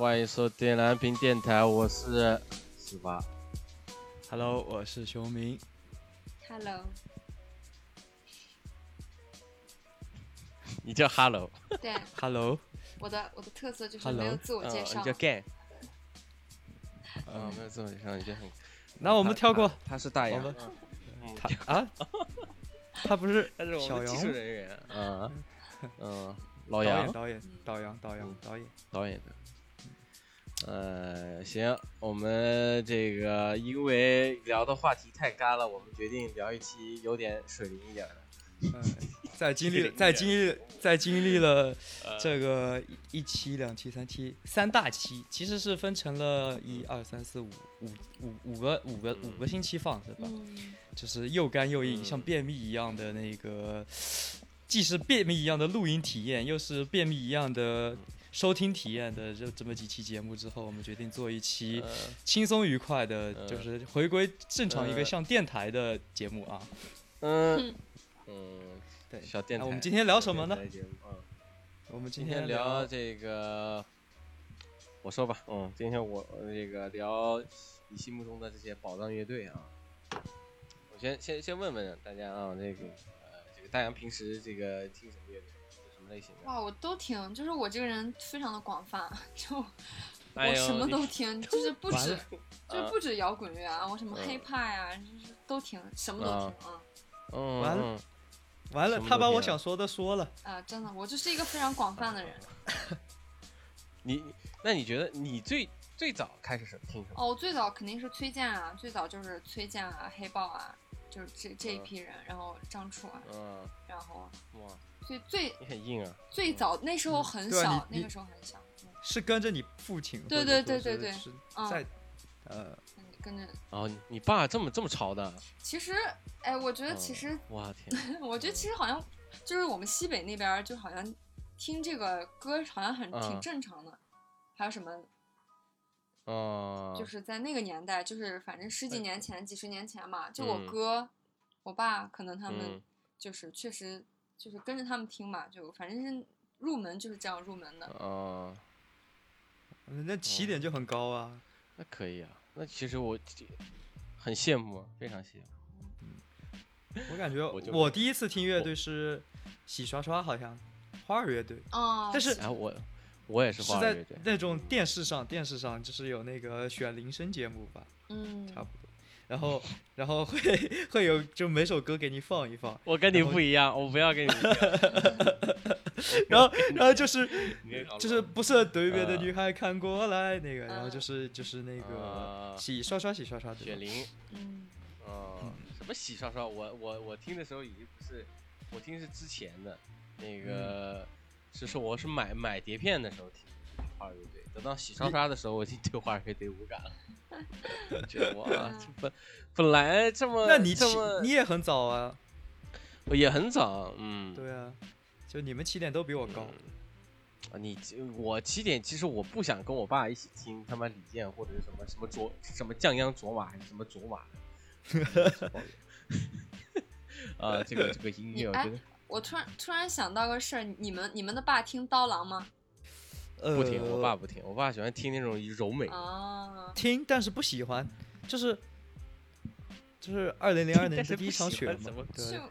欢迎收听蓝屏电台，我是十八。Hello，我是熊明。Hello，你叫 Hello，对，Hello，我的我的特色就是没有自我介嗯，绍你叫 Gay。啊，没有自我介绍，你就很。那我们跳过。他，他是大洋。我们，嗯。他啊，他不是他是我小们技术杨人员。嗯。嗯，老杨导演杨。导演导演导演嗯。导演。导演的。呃，行，我们这个因为聊的话题太干了，我们决定聊一期有点水灵一点的。嗯，在 经历在经历在经历了呃这个一一期、两期、三期、三大期，其实是分成了一二三四五五五五个五个五个星期放是吧？嗯，就是又干又硬，嗯像便秘一样的那个，既是便秘一样的录音体验，又是便秘一样的收听体验的这这么几期节目之后，我们决定做一期呃。轻松愉快的，嗯就是回归正常一个呃。像电台的节目啊。嗯。嗯，对，小电台。那我们今天聊什么呢？我们今今天聊这个，我说吧，嗯，今天我呃这个聊你心目中的这些宝藏乐队啊。我先先先问问大家啊，这个呃，这个大洋平时这个听什么乐队，类型的？哇，我都听，就是我这个人非常的广泛，就 哎我什么都听，就是不止就是不止摇滚乐啊，我什么嗯 hiphop 呀，就是都听，什么都啊听啊嗯，完了嗯完了，他把我想说的说了。啊，真的，我就是一个非常广泛的人。你你那你觉得你最最早开始是听什么？哦，我最早肯定是崔健啊，最早就是崔健啊、黑豹啊，就是这这一嗯批人，然后张楚啊，嗯，然后哇，最最你很硬啊。最早那时候很小，那个时候很小，嗯。是跟着你父亲，对对对对对。说是在呃，嗯跟着。哦，你你爸这么这么潮的？其实，哎，我觉得其嗯实，哇天，我觉得其实好像就是我们西北那边，就好像听这个歌好像很挺嗯。正常的。还有什么，哦，就是在那个年代，就是反正十几年前、几十年前嘛，就我嗯哥、我爸，可能他们嗯。就是确实就是跟着他们听嘛，就反正是入门就是这样入门的。哦，那起点就很高啊。那可以啊。那其实我很羡慕，非常羡慕。我感觉 我我第一次听乐队是洗刷刷，好像花儿乐队。哦，但是哎我我也是是在花儿乐队，那种电视上，电视上就是有那个选铃声节目吧，嗯，差不多。然后，然后会会有就每首歌给你放一放，我跟你不一样，我不要跟你。然后，然后就是就是不是对面的呃女孩看过来那个，然后嗯就是就是那个啊洗刷刷洗刷刷对吧？雪玲，嗯，哦，什么洗刷刷？我我我听的时候已经不是，我听是之前的，那个是说我是买买碟片的时候听花儿乐队，等到洗刷刷的时候，我已经 对花儿乐队无感了。觉得哇，这本本来这么那你起这么你也很早啊，也很早，嗯，对啊，就你们起点都比我高。啊，你我起点其实我不想跟我爸一起听他妈李健或者是什么什么卓什么降央卓玛还是什么卓玛的，啊，这个这个音乐我觉得我突然突然想到个事儿，你们你们的爸听刀郎吗？呃，不听，我爸不听，我爸喜欢听那种柔美，啊，听，但是不喜欢，就是就是二零零二年是的第一场雪嘛欢怎么，对就，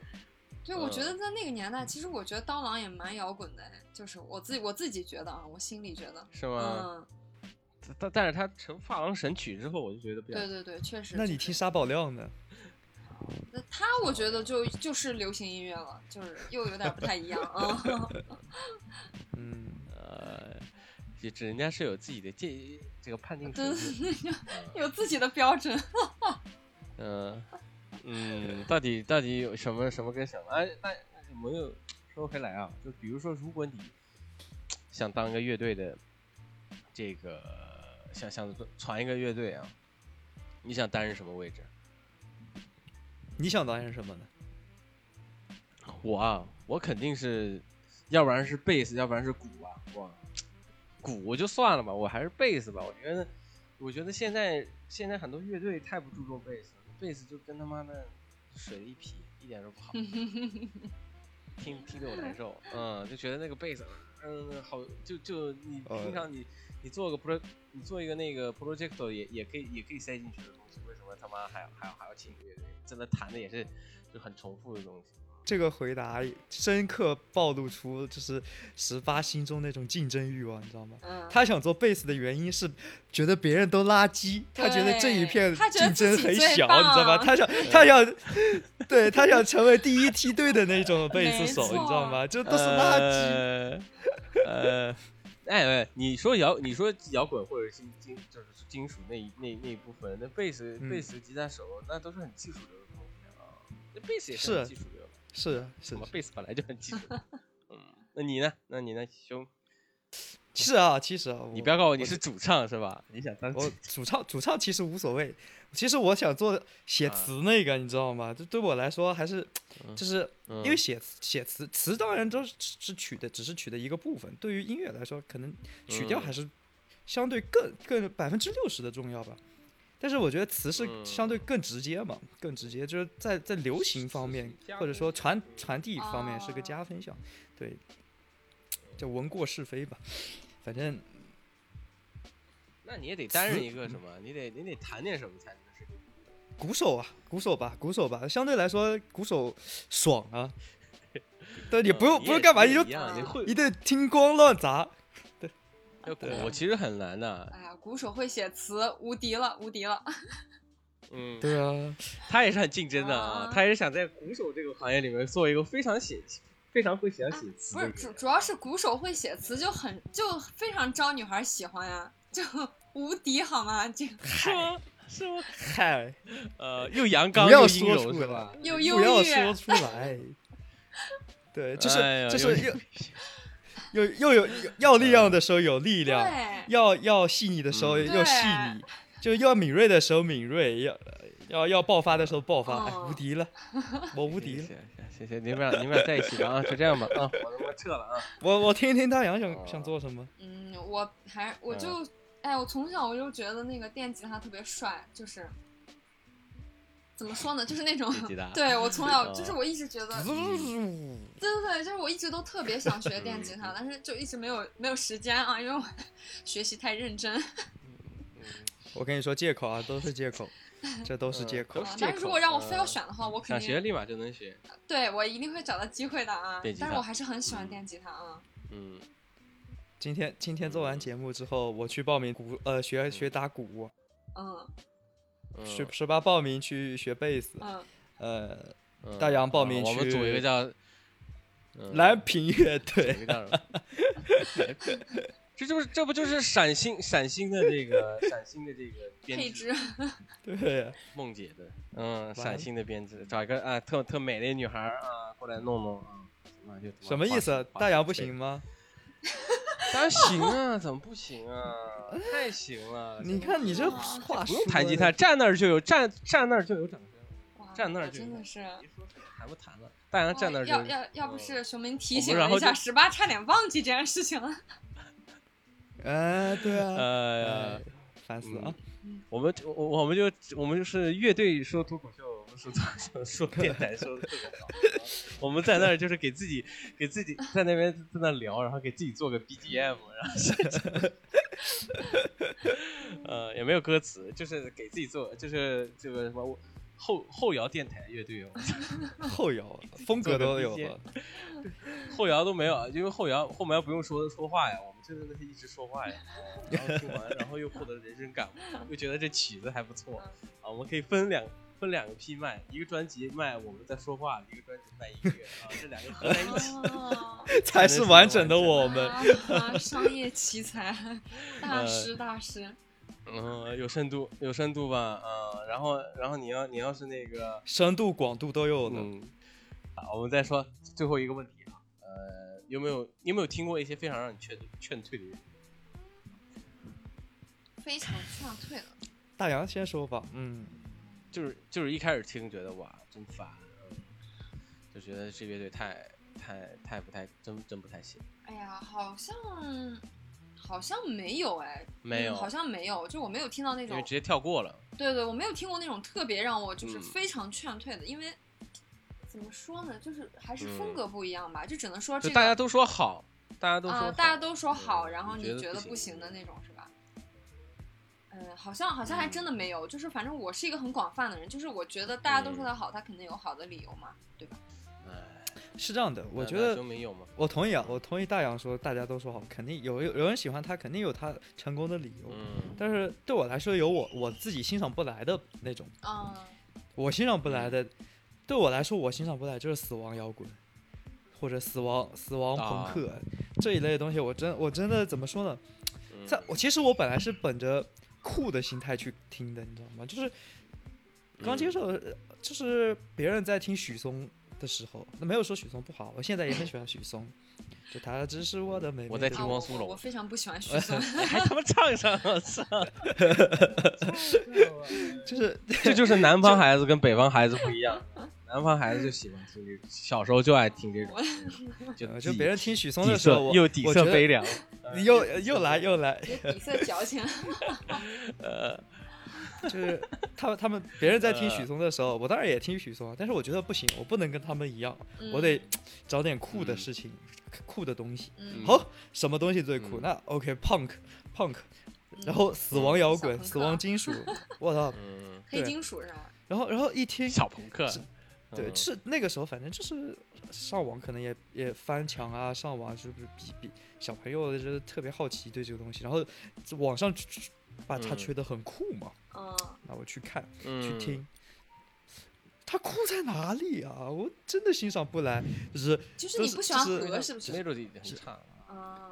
对，我觉嗯得在那个年代，其实我觉得刀郎也蛮摇滚的，就是我自己我自己觉得啊，我心里觉得，是吗？嗯，但但是他成发廊神曲之后，我就觉得对对对，确实。那你听沙宝亮呢？那他，我觉得就就是流行音乐了，就是又有点不太一样啊。嗯，呃，也这人家是有自己的界这个判定准，有自己的标准。嗯嗯，到底到底有什么什么跟什么？哎，那有没有说回来啊？就比如说，如果你想当一个乐队的这个想想传一个乐队啊，你想担任什么位置？你想担任什么呢？我啊，我肯定是，要不然是贝斯，要不然是鼓啊。哇，鼓就算了吧，我还是贝斯吧。我觉得，我觉得现在现在很多乐队太不注重贝斯了，贝斯就跟他妈的水一匹，一点都不好。听听得我难受，嗯，就觉得那个贝斯，嗯，好，就就你呃平常你你做个 pro，你做一个那个 project 也也可以也可以塞进去的东西，为什么他妈还要还要还要请乐队？真的弹的也是就很重复的东西。这个回答深刻暴露出就是十八心中那种竞争欲望，你知道吗？嗯，他想做贝斯的原因是觉得别人都垃圾，他觉得这一片竞争很小，你知道吗？他想他想，对他想成为第一梯队的那种贝斯手，你知道吗？这都是垃圾。呃，呃哎哎，你说摇，你说摇滚或者金金就是金属那一那那一部分，那贝斯、嗯贝斯、吉他手那都是很技术流的东西啊。那贝斯也是技术流的，是啊是什么贝斯本来就很基础。嗯，那你呢？那你呢，兄？其实啊，其实啊，你不要告诉我你是主唱是吧？你想当我主唱主唱其实无所谓，其实我想做写啊词那个，你知道吗？这对我来说还是嗯就是因因为写词写词词当然都是是曲的，只是曲的一个部分。对于音乐来说，可能曲调嗯还是相对更更百分之六十的重要吧。但是我觉得词是嗯相对更直接嘛，更直接，就是在在流行方面或者说传传递方面是个哦加分项，对，叫闻过是非吧。反正 那你也得担任一个什么？你得你得弹点什么才能是？鼓手啊，鼓手吧，鼓手吧，相对来说鼓手爽啊。对，你不用嗯不用干嘛，你就你也一样，你会一顿听光乱砸。要鼓其实很难的。哎呀，鼓手会写词，无敌了，无敌了。嗯，对啊，他也是很竞争的啊啊，他也是想在鼓手这个行业里面做一个非常写、非常会想写词不是。主主要是鼓手会写词，就很就非常招女孩喜欢呀，就 无敌好吗？这个是吗？是吗？嗨，呃，又阳刚又阴柔是吧？来，又优不要说出来。对，就是、哎就是又又又有有要力量的时候有力量，要要细腻的时候嗯。又细腻，就要敏锐的时候敏锐，要要要爆发的时候爆发，无敌了，我无敌了。谢谢谢谢，你们俩你们俩在一起吧啊，就这样吧啊，我他妈撤了啊。我我听听大洋想哦。想做什么。嗯，我还我就哎，我从小我就觉得那个电吉他特别帅，就是怎么说呢，就是那种 对我从小哦 就是我一直觉得，对对对，就是我一直都特别想学电吉他，但是就一直没有没有时间啊，因为我学习太认真。我跟你说借口啊，都是借口，这都是借口但是如果让我非要呃选的话，我肯定想学立马就能学，对我一定会找到机会的啊但是我还是很喜欢电吉他啊。嗯，今天今天做完节目之后，我去报名鼓呃学学打鼓，嗯嗯十十八报名去学贝斯，嗯，呃嗯大洋报名啊我们去组一个叫嗯蓝屏乐队？这就是这不就是陕星陕星的这个陕星的这个 编配制置，对，梦姐的，嗯，完陕星的编制，找一个啊特特美的女孩啊过来弄弄啊，那就什么意思？大洋不行？吗？当然行啊，怎么不行啊？太行了！你看你这话不用弹吉他，站那儿就有站站那儿就有掌声，站那儿就有我真的是。弹不弹了，大洋站那儿就要要要不是熊明提醒了一下，十八差点忘记这件事情了。哎，对啊，哎呀哎，烦死了！我们我我们就我们就是乐队说脱口秀，说说说电台说的特别好。我们在那儿就是给自己给自己在那边在那聊，然后给自己做个 BGM，然后是呃也没有歌词，就是给自己做就是这个什么后后摇电台乐队哦，后摇风格都有了，后摇都没有，因为后摇后摇不用说说话呀，我们真的是一直说话呀，然后听完，然后又获得人生感悟，又觉得这曲子还不错。啊，我们可以分两分两个批卖，一个专辑卖我们在说话，一个专辑卖音乐啊，这两个合在一起，哦，才是完整的我们。啊商业奇才，大呃师大师。嗯，有深度有深度吧，啊，然后然后你要你要是那个深度广度都有的。嗯，好，我们再说最后一个问题啊，呃，有没有你有没有听过一些非常让你劝劝退的乐队？非常劝退了。大洋先说吧，嗯，就是就是一开始听觉得哇真烦，嗯，就觉得这乐队太太太不太真真不太行，哎呀，好像好像没有哎，没有嗯好像没有，就我没有听到那种因为直，接跳过了。对对，我没有听过那种特别让我就是嗯非常劝退的，因为怎么说呢？就是还是风嗯格不一样吧，就只能说这个大家都说好，大家都说大家都说好，嗯然后你你觉得不不行的那种是吧？嗯，好像好像还真的没有，就是反正我是一个很广泛的人，就是我觉得大家都说他好，他肯定有好的理由嘛，对吧？哎，是这样的，我觉得没有嘛。我同意啊，我同意大洋说大家都说好，肯定有有有人喜欢他，肯定有他成功的理由。嗯，但是对我来说，有我我自己欣赏不来的那种，嗯，我欣赏不来的，对我来说我欣赏不来就是死亡摇滚，或者死亡死亡朋克、这一类的东西，我真我真的怎么说呢？嗯在我其实我本来是本着酷的心态去听的，你知道吗？就是刚接受，呃就是别人在听许嵩的时候，那没有说许嵩不好，我现在也很喜欢许嵩，就他只是我的妹妹。我在听汪苏泷我我非常不喜欢许嵩，还他妈唱上，我操！就是这就是南方孩子跟北方孩子不一样，南方孩子就喜欢听这种，小时候就爱听这种，就别人听许嵩的时候，又底我觉得色悲凉，又又来又来，底色矫情。就是他们他们别人在听许嵩的时候，我当然也听许嵩，但是我觉得不行，我不能跟他们一样，我得找点酷的事情，酷的东西。嗯，好，什么东西最酷？嗯那 OK，punk punk，嗯然后死亡摇滚、死亡金属，我操！嗯，黑金属是吧？然后然后一听，小朋克，对，嗯是那个时候，反正就是上网可能也也翻墙啊，上网是不是比比小朋友就是特别好奇对这个东西，然后网上把它嗯觉得很酷嘛，嗯，那我去看去嗯听。它酷在哪里啊？我真的欣赏不来，就是就是你不喜欢就是和是不是？melody 很差，啊，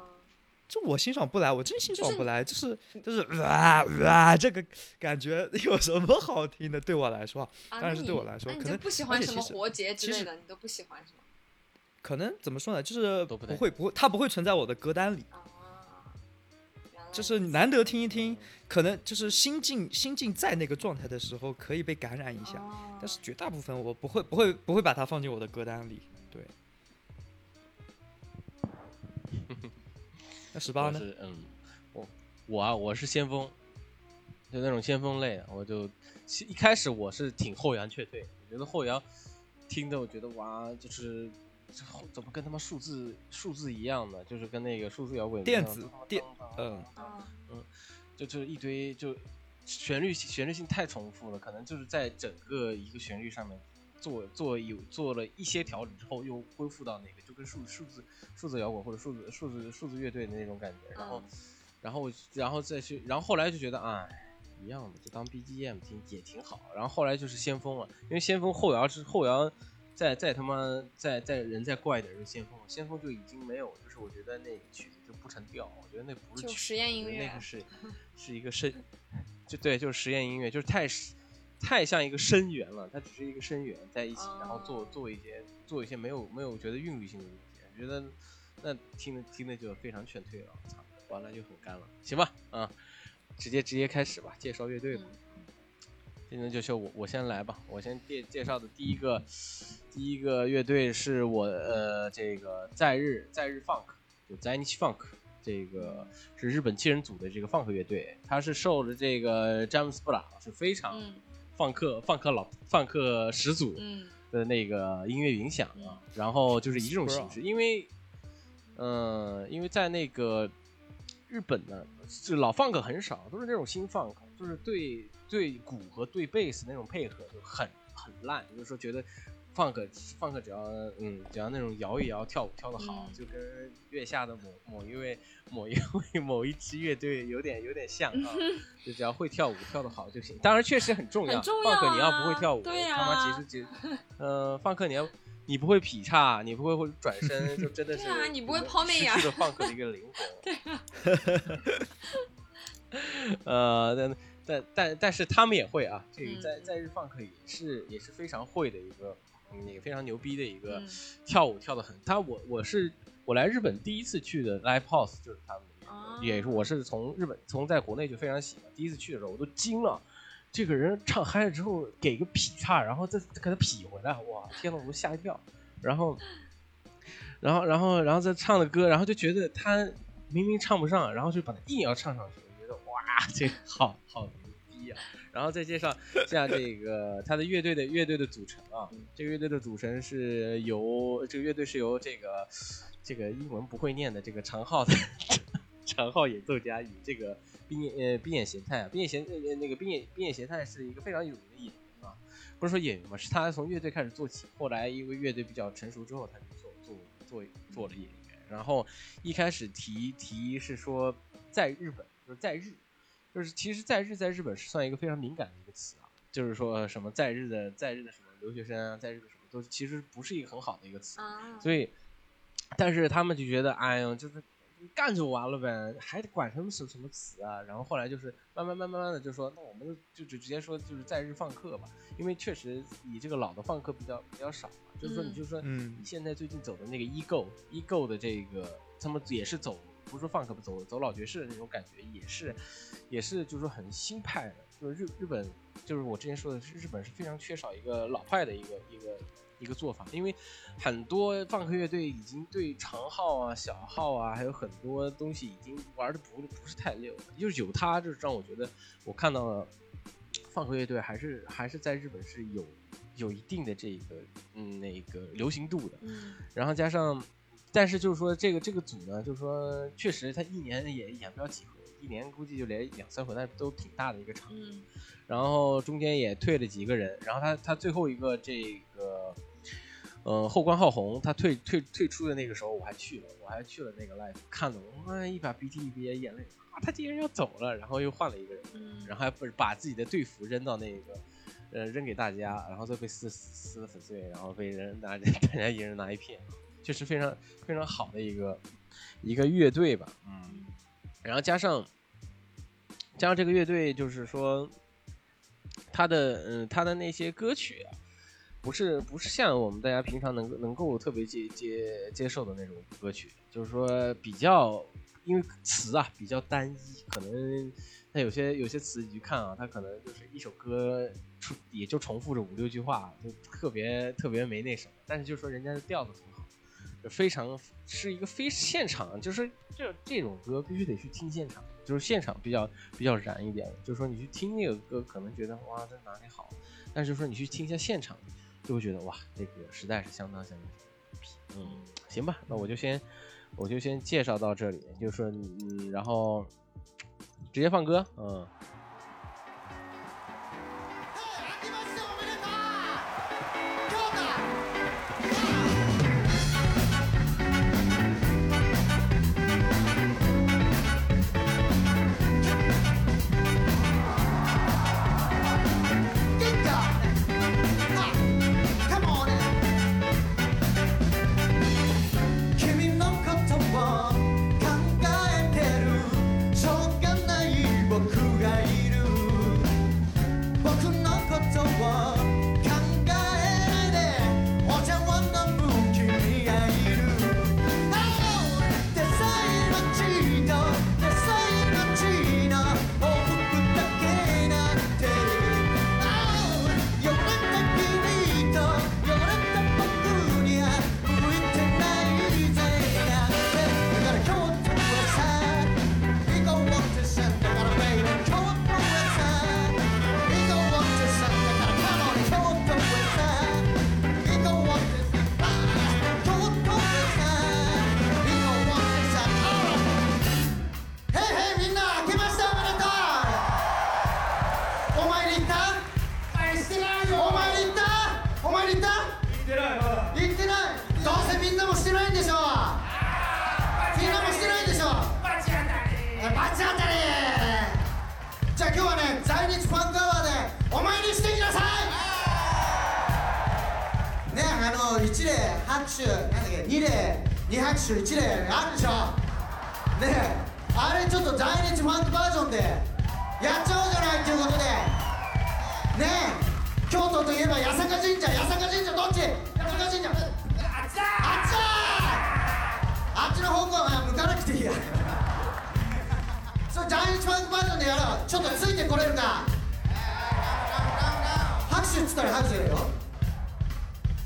这我欣赏不来，我真欣赏不来，就是就是哇哇，这个感觉有什么好听的？对我来说啊，啊，当然是对我来说可能不喜欢什么活结之类的，你都不喜欢是吗？可能怎么说呢？就是不会不会，它不会存在我的歌单里，啊，就是难得听一听，可能就是心境心境在那个状态的时候可以被感染一下，哦但是绝大部分我不会不会不会把它放进我的歌单里。对，那十八呢？是嗯，我我啊，我是先锋，就那种先锋类的，我就一开始我是挺后摇却退，我觉得后摇听的，我觉得哇，就是这后怎么跟他妈数字数字一样的，就是跟那个数字摇滚电子电嗯当当啊，就就一堆就旋律旋律性太重复了，可能就是在整个一个旋律上面做做有做了一些调整之后，又恢复到那个就跟数数字数字摇滚或者数字数字数字乐队的那种感觉，然后、然后然后再去，然后后来就觉得哎。一样的，就当 BGM 听也挺好。然后后来就是先锋了，因为先锋后摇是后摇，再再他妈再再人再怪一点就是先锋了，先锋就已经没有，就是我觉得那曲子就不成调，我觉得那不是实验音乐那个是 是一个是，就对，就是实验音乐，就是太是太像一个声源了，它只是一个声源在一起，然后做哦。做一些做一些没有没有觉得韵律性的东西，我觉得那听的听的就非常劝退了，操，完了就很干了，行吧，啊，直接直接开始吧，介绍乐队吧。嗯今天就就我我先来吧，我先介介绍的第一个第一个乐队是我呃这个在日在日 funk 就 Zenith Funk 这个是日本七人组的这个 funk 乐队，它是受着这个詹姆斯布朗是非常嗯放克放克老放克始祖嗯。的那个音乐影响啊，然后就是以这种形式，因为嗯、呃因为在那个日本呢，就老 funk 很少，都是那种新 funk，就是对对鼓和对贝斯那种配合就很很烂，就是说觉得 funk funk 只要嗯只要那种摇一摇跳舞跳得好，嗯就跟月下的某某一位某一位某一支乐队有点有点像啊，就只要会跳舞跳得好就行。当然确实很重要很重要 funk 你要啊不会跳舞，对他妈呀其实其实呃 funk 你要。你不会劈叉，你不会会转身，就真的是对啊你不会抛媚眼失去了 funk 的一个灵魂。对啊呃，但但但但是他们也会啊，这个在嗯在日 funk 也是也是非常会的一个，嗯，也非常牛逼的一个嗯跳舞跳的很。他我我是我来日本第一次去的 live house 就是他们也是我是从日本从在国内就非常喜欢，第一次去的时候我都惊了。这个人唱嗨了之后给个劈叉，然后再再给他劈回来，哇！天呐，我都吓一跳。然后，然后，然后，然后再唱的歌，然后就觉得他明明唱不上，然后就把他硬要唱上去，我觉得哇，这个好好！然后再介绍下这个他的乐队的乐队的组成啊，这个乐队的组成是由这个乐队是由这个这个英文不会念的这个长号的 长号演奏家与这个冰野呃冰眼贤太啊，冰眼贤呃那个冰眼冰眼贤太是一个非常有名的演员啊，不是说演员嘛，是他从乐队开始做起，后来因为乐队比较成熟之后，他就做做做做了演员。然后一开始提提是说在日本就是在日，就是其实在日在日本是算一个非常敏感的一个词啊，就是说什么在日的在日的什么留学生啊，在日的什么都其实不是一个很好的一个词，啊，所以但是他们就觉得哎呦就是干就完了呗，还得管什么什什么词啊？然后后来就是慢慢慢慢慢的就说那我们就就直接说就是在日放课吧，因为确实你这个老的放课比较比较少嘛，就是说你嗯就说嗯你现在最近走的那个 ego ego 的这个，他们也是走，不是说放克不走走老爵士的那种感觉，也是，也是就是说很新派的，就是日日本，就是我之前说的是日本是非常缺少一个老派的一个一个一个做法，因为很多放克乐队已经对长号啊、小号啊，还有很多东西已经玩的不不是太溜了，就是有他，就是让我觉得我看到了放克乐队还是还是在日本是有有一定的这个嗯那个流行度的，嗯。然后加上，但是就是说这个这个组呢，就是说确实他一年也演不了几回，一年估计就连两三回，但都挺大的一个场。嗯然后中间也退了几个人，然后他他最后一个这个，呃后关浩宏他退退退出的那个时候我还去了，我还去了那个 live 看了，我妈一把鼻涕一憋眼泪啊，他竟然要走了，然后又换了一个人，嗯，然后还不是把自己的队服扔到那个，呃，扔给大家，然后再被撕撕的粉碎，然后被人拿 大家一人拿一片，就是非常非常好的一个一个乐队吧，嗯，然后加上加上这个乐队，就是说他的嗯他的那些歌曲啊，不是不是像我们大家平常能能够特别接接接受的那种歌曲，就是说比较因为词啊比较单一，可能他有些有些词你去看啊，他可能就是一首歌出也就重复着五六句话，就特别特别没那什么。但是就是说人家的调子非常是一个非现场，就是这这种歌必须得去听现场，就是现场比较比较燃一点。就是说你去听那个歌，可能觉得哇这哪里好，但是说你去听一下现场，就会觉得哇这个实在是相当相当。嗯，行吧，那我就先我就先介绍到这里，就是说嗯，然后直接放歌，嗯。拍手なんだっけ二礼二拍手一礼あるでしょねあれちょっと在日ファンクバージョンでやっちゃおうじゃないっていうことでね京都といえば八坂神社八坂神社どっち八坂神社あっちだあっちだあっちの方向は向かなくていいやそれ在日ファンクバージョンでやろうちょっとついてこれるか拍手っつったら拍手やるよ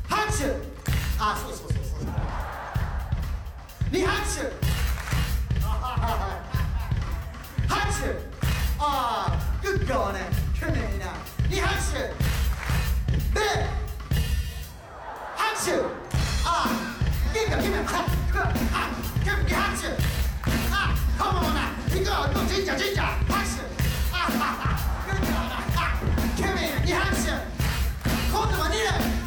拍手あそうそうそうそう。二拍手。拍手。ああグッドはね。去年えな。二拍手。で拍手。ああいいかめはあ君に拍手。ああこのままな行こう。神社神社。拍手。ああグッドはあ君拍手。今度は二だ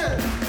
Pressure!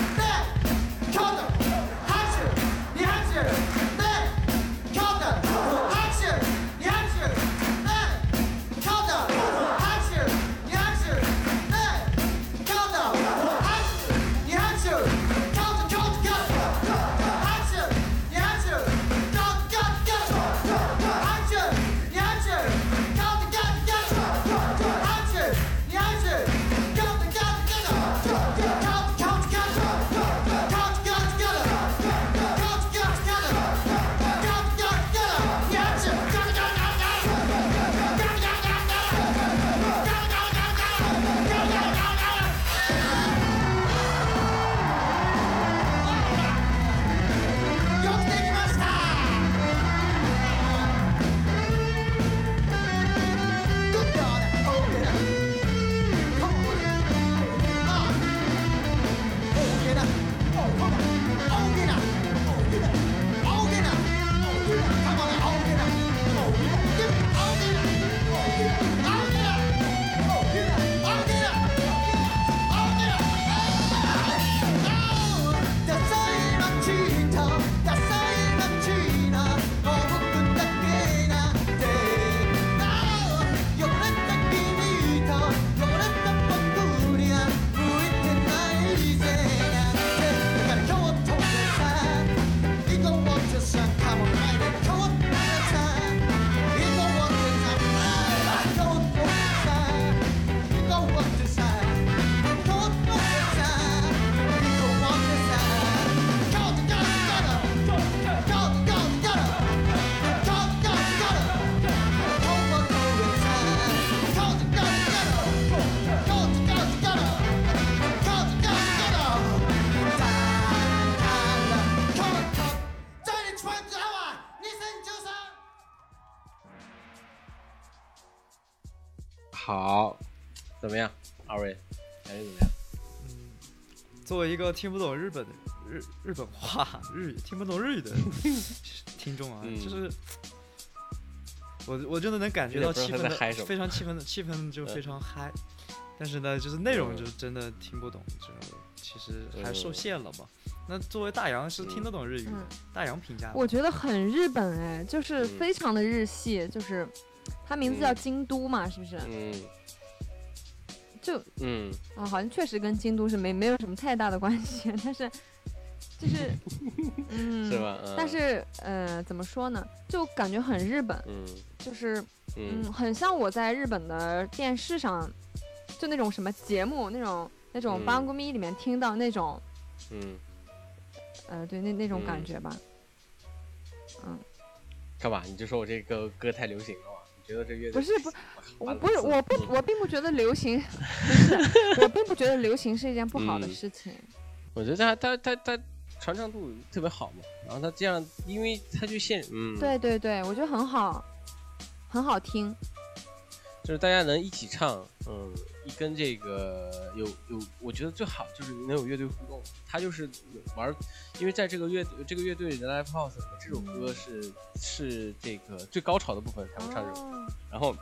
作为一个听不懂日本的日日本话、日语听不懂日语的听众啊，嗯。就是我我真的能感觉到气氛不知道他在嗨非常气氛的气氛就嗯非常嗨，但是呢，就是内容嗯就是真的听不懂，就其实还受嗯限了嘛。那作为大洋是听得懂日语的，嗯。大洋评价，我觉得很日本哎，就是嗯。非常的日系，就是它名字叫嗯京都嘛，是不是？嗯就嗯啊，好像确实跟京都是没没有什么太大的关系，但是就是嗯，是？吧？嗯但是呃，怎么说呢？就感觉很日本，嗯就是嗯嗯，很像我在日本的电视上，就那种什么节目，那种那种八公咪里面听到那种，嗯，呃，对，那那种感嗯觉吧。嗯干嘛？你就说我这个歌太流行了嘛？你觉得这乐队不是不，我不是，我不，嗯我并不觉得流行，不是，我并不觉得流行是一件不好的嗯事情。我觉得他他他他传唱度特别好嘛，然后他这样，因为他就现嗯，，对对对，我觉得很好，很好听。就是大家能一起唱，嗯，一跟这个有有，我觉得最好就是能有乐队互动，他就是玩儿，因为在这个乐这个乐队的 live house 这首歌是是这个最高潮的部分才会唱这首歌，哦然后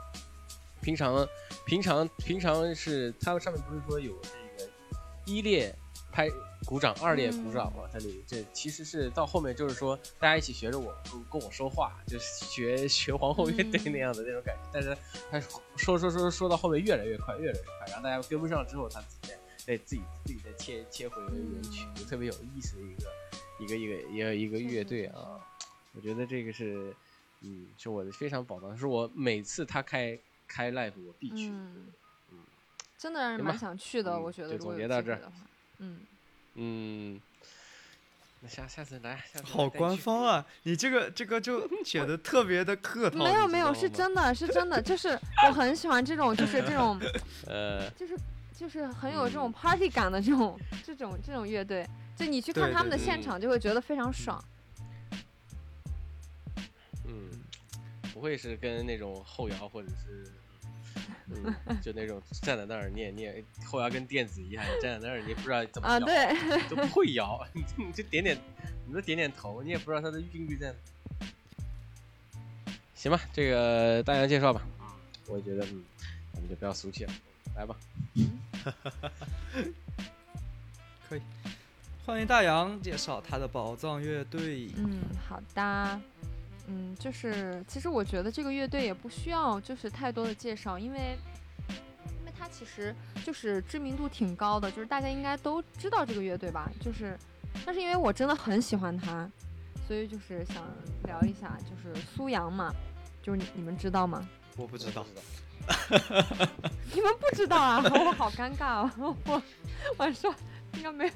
平常平常平常是它上面不是说有这个一列拍鼓掌，二列鼓掌嘛？它里这其实是到后面就是说大家一起学着我跟跟我说话，就是学 学皇后乐队嗯那样的那种感觉。但是他说说说说到后面越来越快，越来越快，然后大家跟不上之后，他自己再再自己自己再切切回原曲，就特别有意思的一个一个一个一个一个乐队啊。我觉得这个是，嗯，是我的非常宝藏，是我每次他开开 live 我必去。嗯，真的让人蛮想去的，嗯我觉得就如果有总结到这儿嗯，嗯，那下下次来，下次好官方啊！你这个这个就 写的特别的客套。没有没有，是真的是真的，就是 我很喜欢这种，就是这种，呃，就是就是很有这种嗯 party 感的这种这种这种乐队，就你去看他们的现场就会觉得非常爽。嗯，不会是跟那种后摇或者是。嗯，就那种站在那儿，你也你也后摇跟电子一样，你站在那儿，你也不知道怎么啊，摇，对，都不会摇，你就你就点点，你就点点头，你也不知道它的韵律在哪。行吧，这个大洋介绍吧。我也觉得，嗯，咱们就不要俗气了，来吧。可以欢迎大洋介绍他的宝藏乐队。嗯，好的。嗯，就是其实我觉得这个乐队也不需要就是太多的介绍，因为因为它其实就是知名度挺高的，就是大家应该都知道这个乐队吧。就是，但是因为我真的很喜欢他，所以就是想聊一下，就是苏阳嘛，就是你你们知道吗？我不知道，你们不知道啊？我好尴尬哦！我我说应该没有，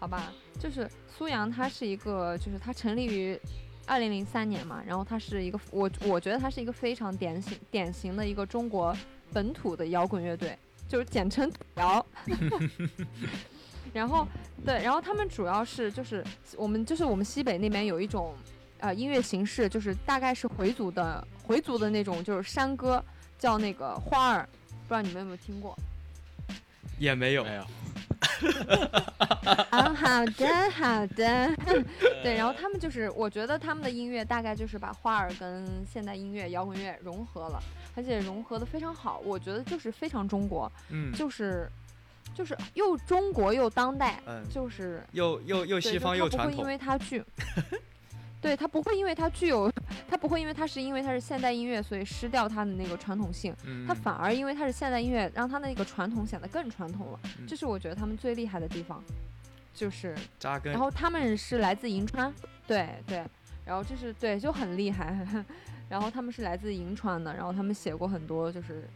好吧？就是苏阳，他是一个，就是他成立于二零零三年嘛，然后它是一个，我我觉得它是一个非常典型典型的一个中国本土的摇滚乐队，就是简称摇。然后对，然后他们主要是就是我们就是我们西北那边有一种呃音乐形式，就是大概是回族的回族的那种就是山歌，叫那个花儿，不知道你们有没有听过？也没有没。有，啊，好的，好的。对，然后他们就是，我觉得他们的音乐大概就是把花儿跟现代音乐、摇滚乐融合了，而且融合的非常好。我觉得就是非常中国，嗯就是就是又中国又当代，嗯，就是又又又西方它不会因又传统。为它具，对它不会因为它具有，它不会因为它是因为它是现代音乐，所以失掉它的那个传统性。嗯它反而因为它是现代音乐，让它那个传统显得更传统了。嗯这是我觉得他们最厉害的地方，就是，扎根然。后他们是来自银川，对对，然后这是对就很厉害，然后他们是来自银川的，然后他们写过很多就是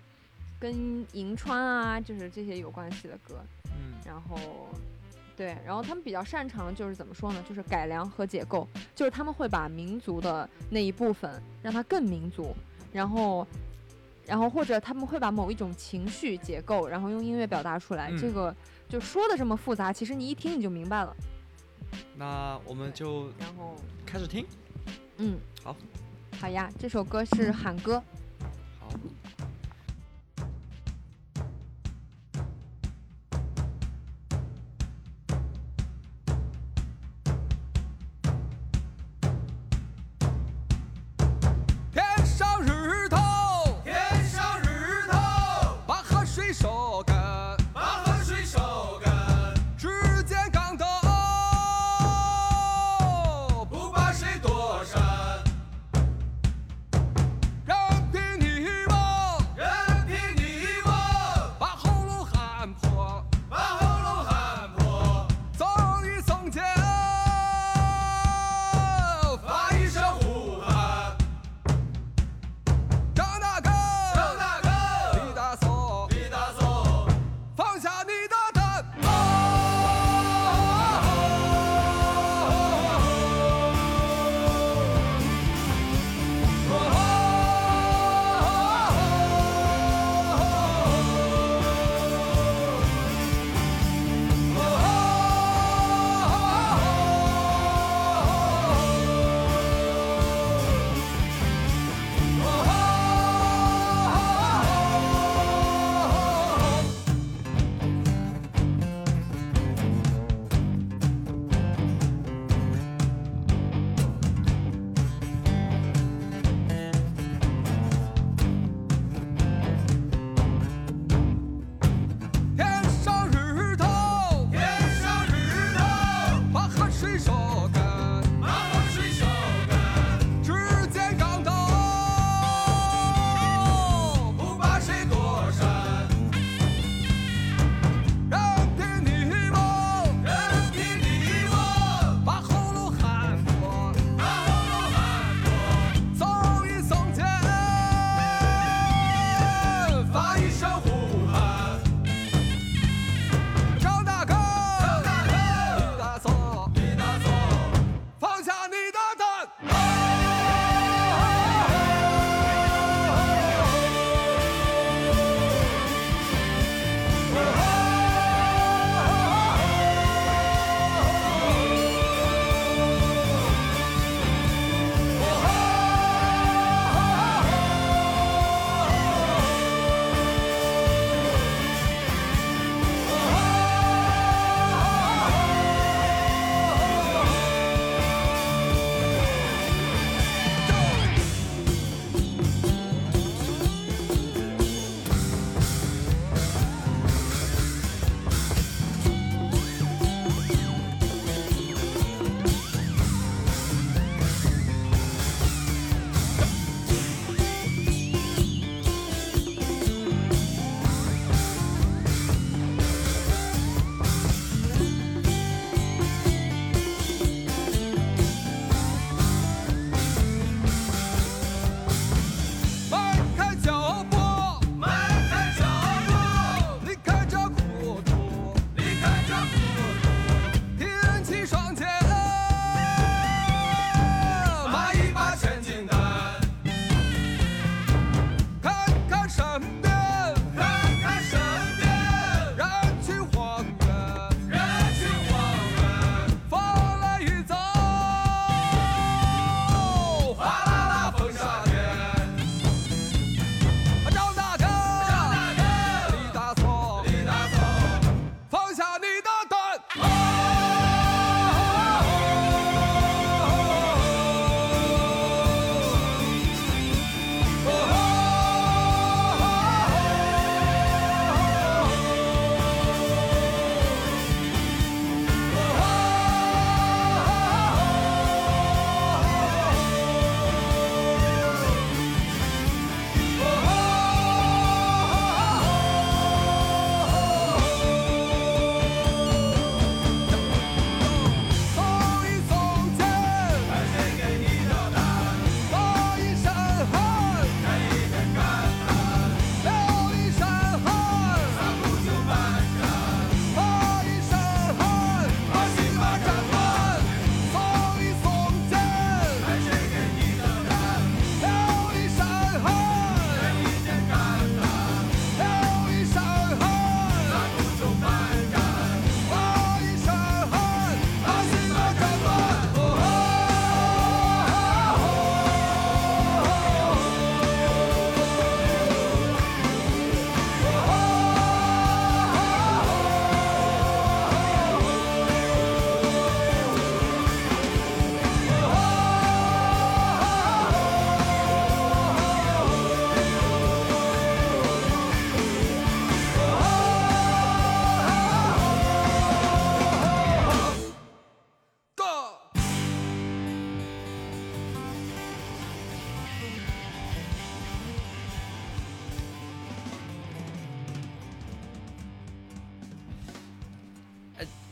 跟银川啊，就是这些有关系的歌，嗯然后。对，然后他们比较擅长就是怎么说呢？就是改良和解构，就是他们会把民族的那一部分让它更民族，然后，然后或者他们会把某一种情绪解构，然后用音乐表达出来。这嗯个就说的这么复杂，其实你一听你就明白了。那我们就然后，开始听。嗯，好，好呀，这首歌是喊歌。好。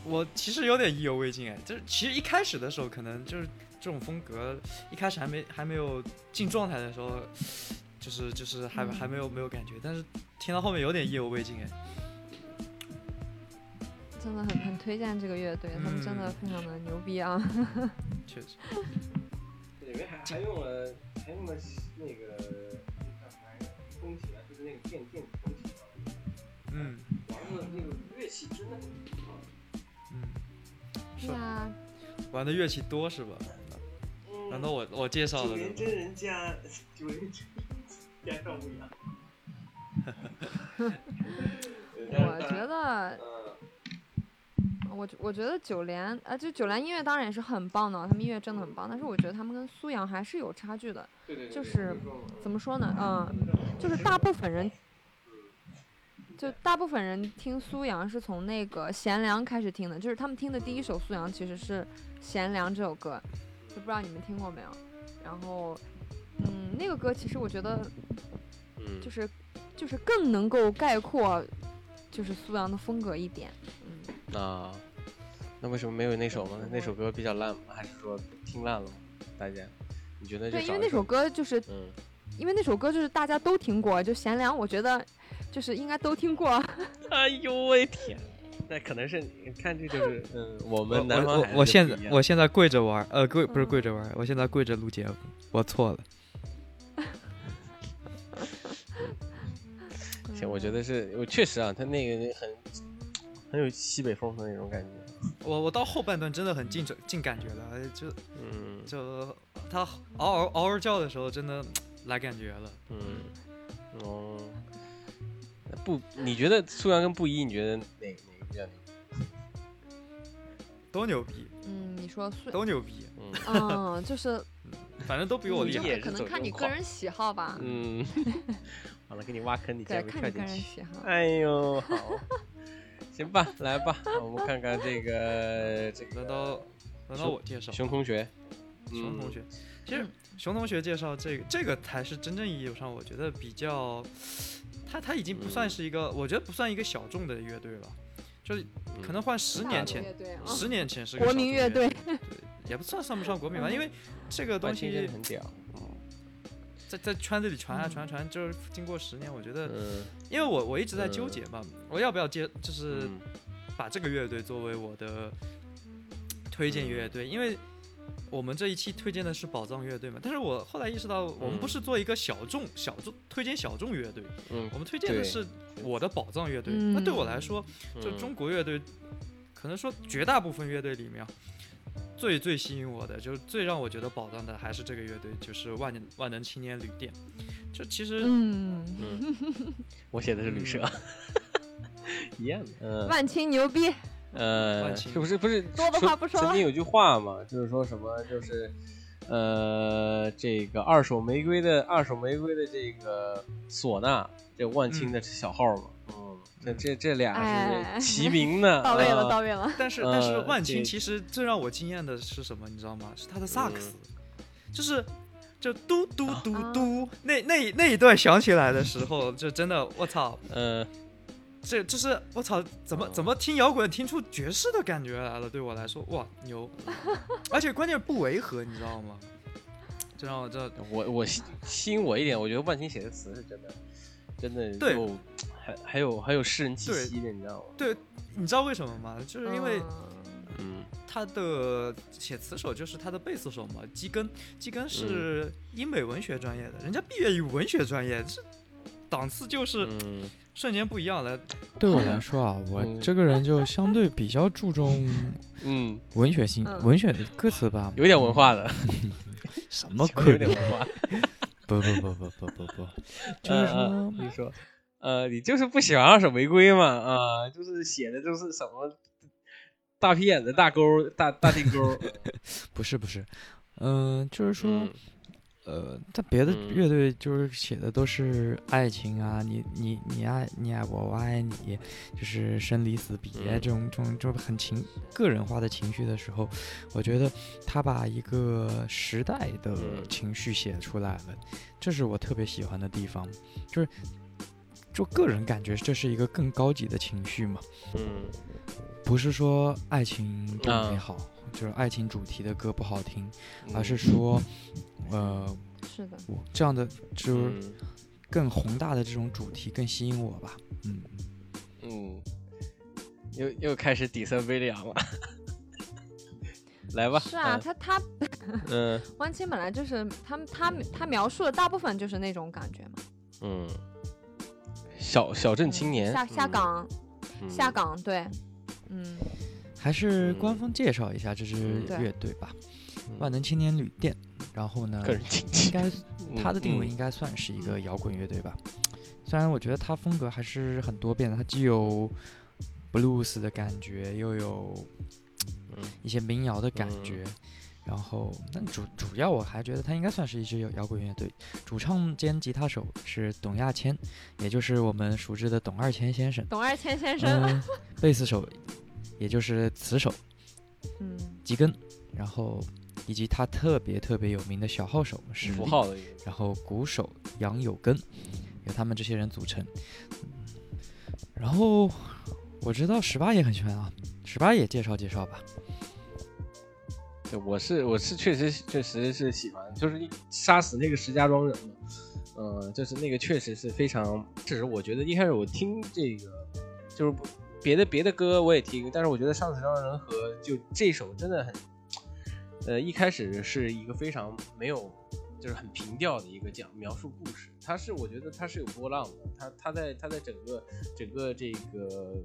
我其实有点意犹未尽哎，就是其实一开始的时候可能就是这种风格，一开始还没还没有进状态的时候，就是就是还嗯还没有没有感觉，但是听到后面有点意犹未尽哎。真的很很推荐这个乐队，他们真的嗯非常的牛逼啊！确实，里面还还用了还用了那个叫啥来着？风琴啊，就是那个电电子风琴啊。嗯玩的那个乐器真的对呀，玩的乐器多是吧？嗯难道我我介绍九的连真人加九连真人加上不一样。我觉得嗯，我我觉得九连啊，就九连音乐当然也是很棒的，他们音乐真的很棒，但是我觉得他们跟苏阳还是有差距的。对对对，就是怎么说呢？嗯，就是大部分人，就大部分人听苏阳是从那个贤良开始听的，就是他们听的第一首苏阳其实是《贤良》这首歌，就不知道你们听过没有？然后，嗯，那个歌其实我觉得嗯就是就是更能够概括就是苏阳的风格一点。嗯，那，那为什么没有那首呢？那首歌比较烂吗？还是说听烂了吗？大家，你觉得对，因为那首歌就是嗯，因为那首歌就是大家都听过，就贤良，我觉得就是应该都听过。哎呦喂天，那可能是你看这就是嗯，我我们南方我我现在我现在跪着玩，呃，跪不是嗯跪着玩，我现在跪着录节目，我错了。行，我觉得是我确实啊，他那个很很有西北风的那种感觉，我我到后半段真的很进进感觉了，就嗯就他嗷嗷嗷嗷叫的时候，真的来感觉了。嗯哦，那不，你觉得苏阳跟布衣，你觉得哪哪个比较牛？都牛逼，嗯，你说苏，都牛逼，嗯嗯，就是反正都比我厉害。也可能看你个人喜好吧。嗯，完了，给你挖坑，你对，加不看你个。人喜好。哎呦，好，行吧，来吧，我们看看这个这个轮到轮到我介绍熊同学，嗯熊同学，其实嗯熊同学介绍这个这个才是真正意义上我觉得比较，他他已经不算是一个，我觉得不算一个小众的乐队了，就是可能换十年前，十年前是个国小众乐民乐队，对也不算算不上国民吧，因为这个东西很屌，在在圈子里传啊嗯传啊传，就是经过十年，我觉得，嗯，因为我我一直在纠结嘛，我要不要接，就是嗯。把这个乐队作为我的推荐乐队，因为我们这一期推荐的是宝藏乐队嘛，但是我后来意识到，我们不是做一个小众小众推荐小众乐队，嗯我们推荐的是我的宝藏乐队。嗯。那对我来说，就嗯。中国乐队，可能说绝大部分乐队里面啊，最最吸引我的，就是最让我觉得宝藏的，还是这个乐队，就是万年万能青年旅店。就其实，嗯，嗯，我写的是旅社，一样的，嗯。万青牛逼，呃，万青是不是不是多的话不说曾经有句话嘛，就是说什么就是。呃，这个二手玫瑰的二手玫瑰的这个唢呐，这万青的小号嘛，嗯，这这这俩哎是齐名的，到位了，啊。到位了。但是但是呃万青其实最让我惊艳的是什么，你知道吗？是他的萨克斯，嗯。就是。就嘟嘟嘟啊。嘟，那那那一段响起来的时候，就真的我操，呃，这就是我操，怎么怎么听摇滚听出爵士的感觉来了？对我来说，哇牛！而且关键不违和，你知道吗？这让我这我我吸吸引我一点，我觉得万青写的词是真的，真的对有还还有还有诗人气对息的，你知道吗？对，你知道为什么吗？就是因为嗯嗯他的写词手就是他的贝斯手嘛，基根，基根是英美文学专业的，人家毕业于文学专业，这档次就是嗯瞬间不一样了。对我来说啊，我嗯这个人就相对比较注重嗯，文学性、嗯文学的歌词吧。有点文化的，什么有鬼？点文化。不不不不不不不，就是呃说呃，你说，呃，你就是不喜欢二手玫瑰嘛？啊，就是写的就是什么大皮眼子、大勾、大大地沟。不是不是，嗯、就是说，嗯呃，他别的嗯。乐队就是写的都是爱情啊，你你你爱你爱我，我爱你，就是生离死别嗯。这种这种就很情个人化的情绪的时候，我觉得他把一个时代的嗯。情绪写出来了，这是我特别喜欢的地方，就是就个人感觉这是一个更高级的情绪嘛。嗯。不是说爱情不啊。美好，就是爱情主题的歌不好听，嗯而是说，呃，是的，我这样的就是嗯更宏大的这种主题更吸引我吧。嗯，嗯，又又开始底色微凉了，来吧，是啊，他他嗯。万青本来就是他他他描述的大部分就是那种感觉嘛，嗯，小小镇青年，下下嗯。岗嗯。下岗对，嗯，还是官嗯方介绍一下这支乐队吧，嗯万能青年旅店。然后呢，个人经应济，该它的定位嗯应该算是一个摇滚乐队吧。虽然我觉得它风格还是很多变的，它既有 blues 的感觉，又有嗯一些民谣的感嗯觉。然后，但主主要我还觉得它应该算是一支摇摇滚乐队。主唱兼吉他手是董亚千，也就是我们熟知的董二千先生。董二千先生，嗯，贝斯手也就是词手嗯，吉根，然后以及他特别特别有名的小号手是符号的，然后鼓手杨有根，由他们这些人组成。嗯然后我知道十八也很喜欢啊，十八也介绍介绍吧。对，我是我是确实确实是喜欢，就是杀死那个石家庄人嘛，呃，就是那个确实是非常，确实我觉得一开始我听这个就是不别的别的歌我也听，但是我觉得杀死石家庄人和就这首真的很，呃，一开始是一个非常没有。就是很平调的一个讲描述故事，它是我觉得它是有波浪的，它它在它在整个整个这个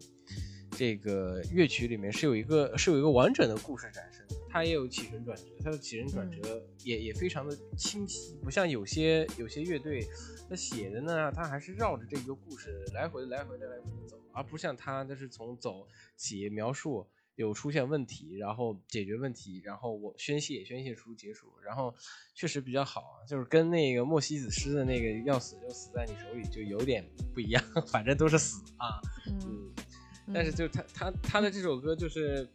这个乐曲里面是有一个是有一个完整的故事展示的，它也有起承转折，它的起承转折也、也非常的清晰，不像有些有些乐队他写的呢，他还是绕着这个故事来回来回的来回的走，而不像它它是从走起描述。有出现问题，然后解决问题，然后我宣泄宣泄出结束，然后确实比较好啊，就是跟那个莫西子诗的那个要死就死在你手里就有点不一样，反正都是死啊，嗯，嗯，但是就他他他的这首歌就是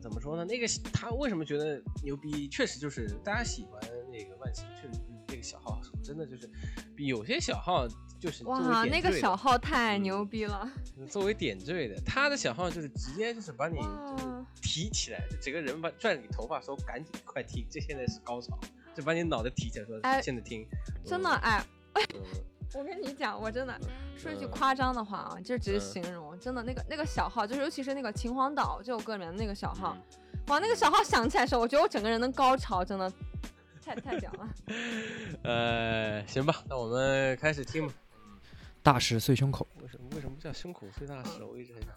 怎么说呢？那个他为什么觉得牛逼？确实就是大家喜欢那个万茜，确实就是这个小号手真的就是比有些小号就是哇，那个小号太嗯牛逼了，作为点缀的，他的小号就是直接就是把你就是提起来，就整个人把拽着你头发说赶紧快听，这现在是高潮，就把你脑袋提起来说哎现在听，真的哎，嗯，我跟你讲，我真的说一句嗯夸张的话啊，就只是嗯形容，真的那个那个小号，就是尤其是那个秦皇岛这首歌里面的那个小号，嗯。哇，那个小号响起来的时候，我觉得我整个人的高潮真的太太屌了。呃，行吧，那我们开始听吧。大石碎胸口，为什么为什么叫胸口碎大石？我一直很想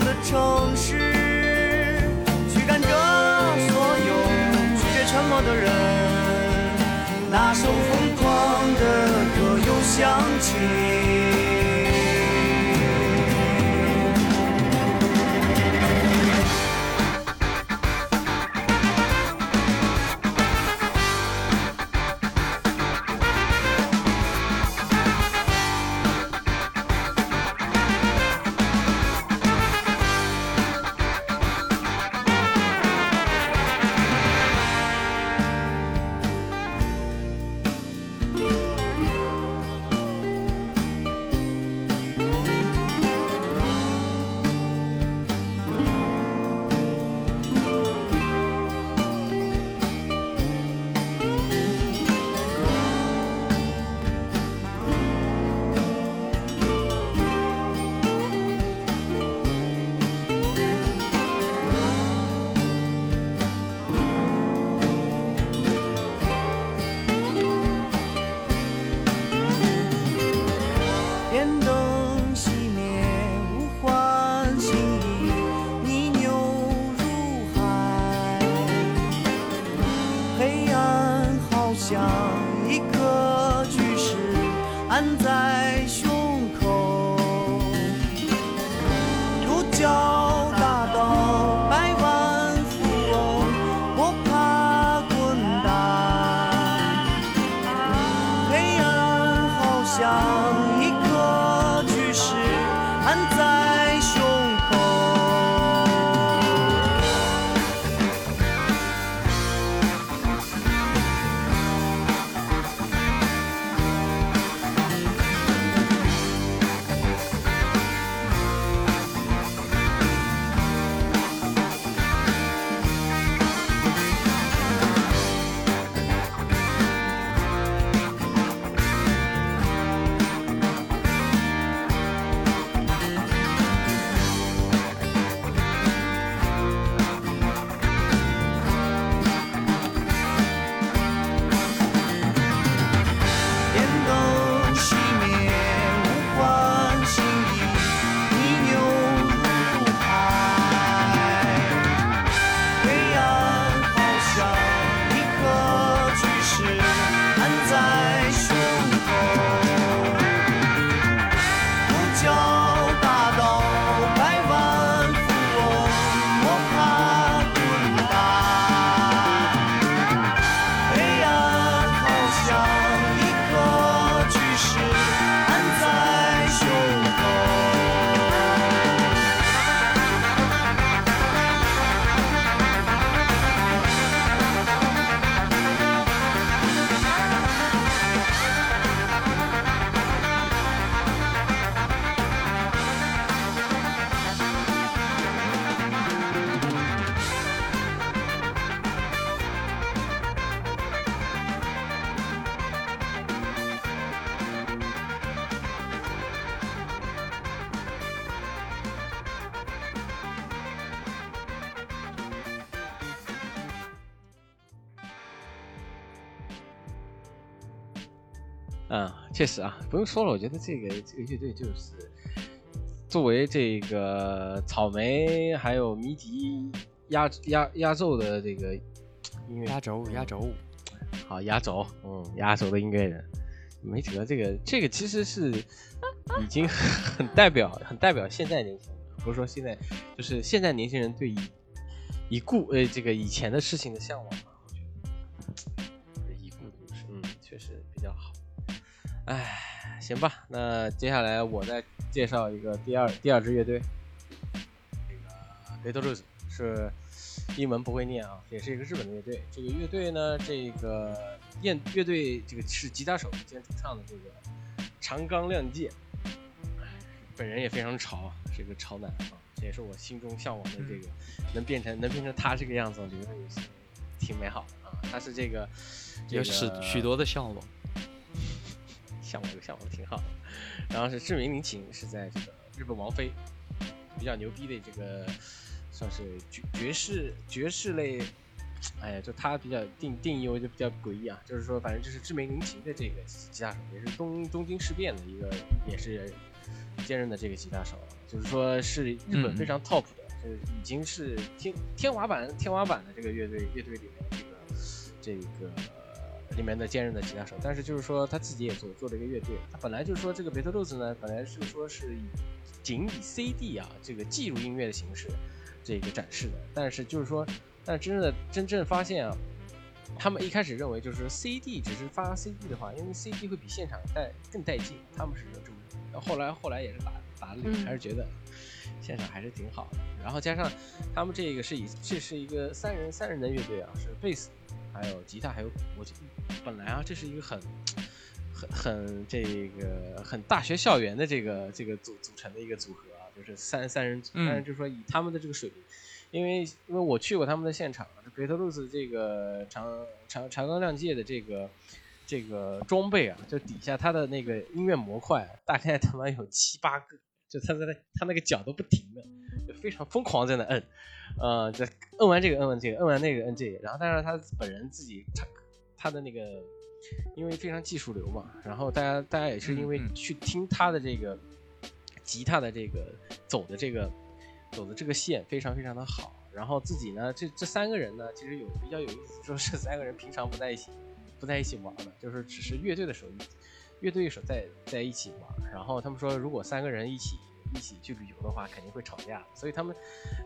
的城市，驱赶着所有拒绝沉默的人。那首疯狂的歌又响起。确实啊，不用说了，我觉得这个这个乐队就是作为这个草莓还有迷笛压压压轴的这个音乐压轴压轴，好压轴，嗯，压轴的音乐人，没辙这个这个其实是已经很代表很代表现在年轻人，不是说现在就是现在年轻人对以以故呃这个以前的事情的向往哎，行吧，那接下来我再介绍一个第二第二支乐队，这个 Little Rose 是英文不会念啊，也是一个日本的乐队。这个乐队呢，这个乐乐队这个是吉他手兼主唱的这个长冈亮介，本人也非常潮啊，是一个潮男啊，这也是我心中向往的这个能变成能变成他这个样子，我觉得也是挺美好的啊。他是这个有许许多的向往。向往这个向往的挺好的。然后是志明林琴是在这个日本王妃比较牛逼的这个算是爵爵士爵士类。哎呀，就他比较定定义我就比较诡异啊，就是说，反正就是志明林琴的这个吉他手，也是东东京事变的一个，也是兼任的这个吉他手，就是说是日本非常 top 的，就是已经是天天花板天花板的这个乐队乐队里面的这个这个里面的兼任的吉他手，但是就是说他自己也做做了一个乐队，他本来就是说这个 Beatles 呢，本来是说是以仅以 CD 啊这个记录音乐的形式这个展示的，但是就是说。但真正的真正发现啊，他们一开始认为就是 CD 只是发 CD 的话，因为 CD 会比现场带更带劲，他们是这么。后来后来也是打打理，还是觉得现场还是挺好的。然后加上他们这个是以这是一个三人三人的乐队啊，是贝斯，还有吉他，还有鼓。我本来啊，这是一个很很很这个很大学校园的这个这个组组成的一个组合啊，就是三三人组。但是就是说以他们的这个水平。因为因为我去过他们的现场，这 Beatles 这个长长长钢亮界的这个这个装备啊，就底下他的那个音乐模块，大概他妈有七八个，就他在那他那个脚都不停的，就非常疯狂在那摁，呃，这摁完这个摁完这个摁完那个摁这个，然后但是他本人自己他他的那个，因为非常技术流嘛，然后大家大家也是因为去听他的这个吉他的这个走的这个。走的这个线非常非常的好，然后自己呢，这这三个人呢，其实有比较有意思，说这三个人平常不在一起，不在一起玩的，就是只是乐队的时候，乐队的时候在在一起玩。然后他们说，如果三个人一起一起去旅游的话，肯定会吵架，所以他们，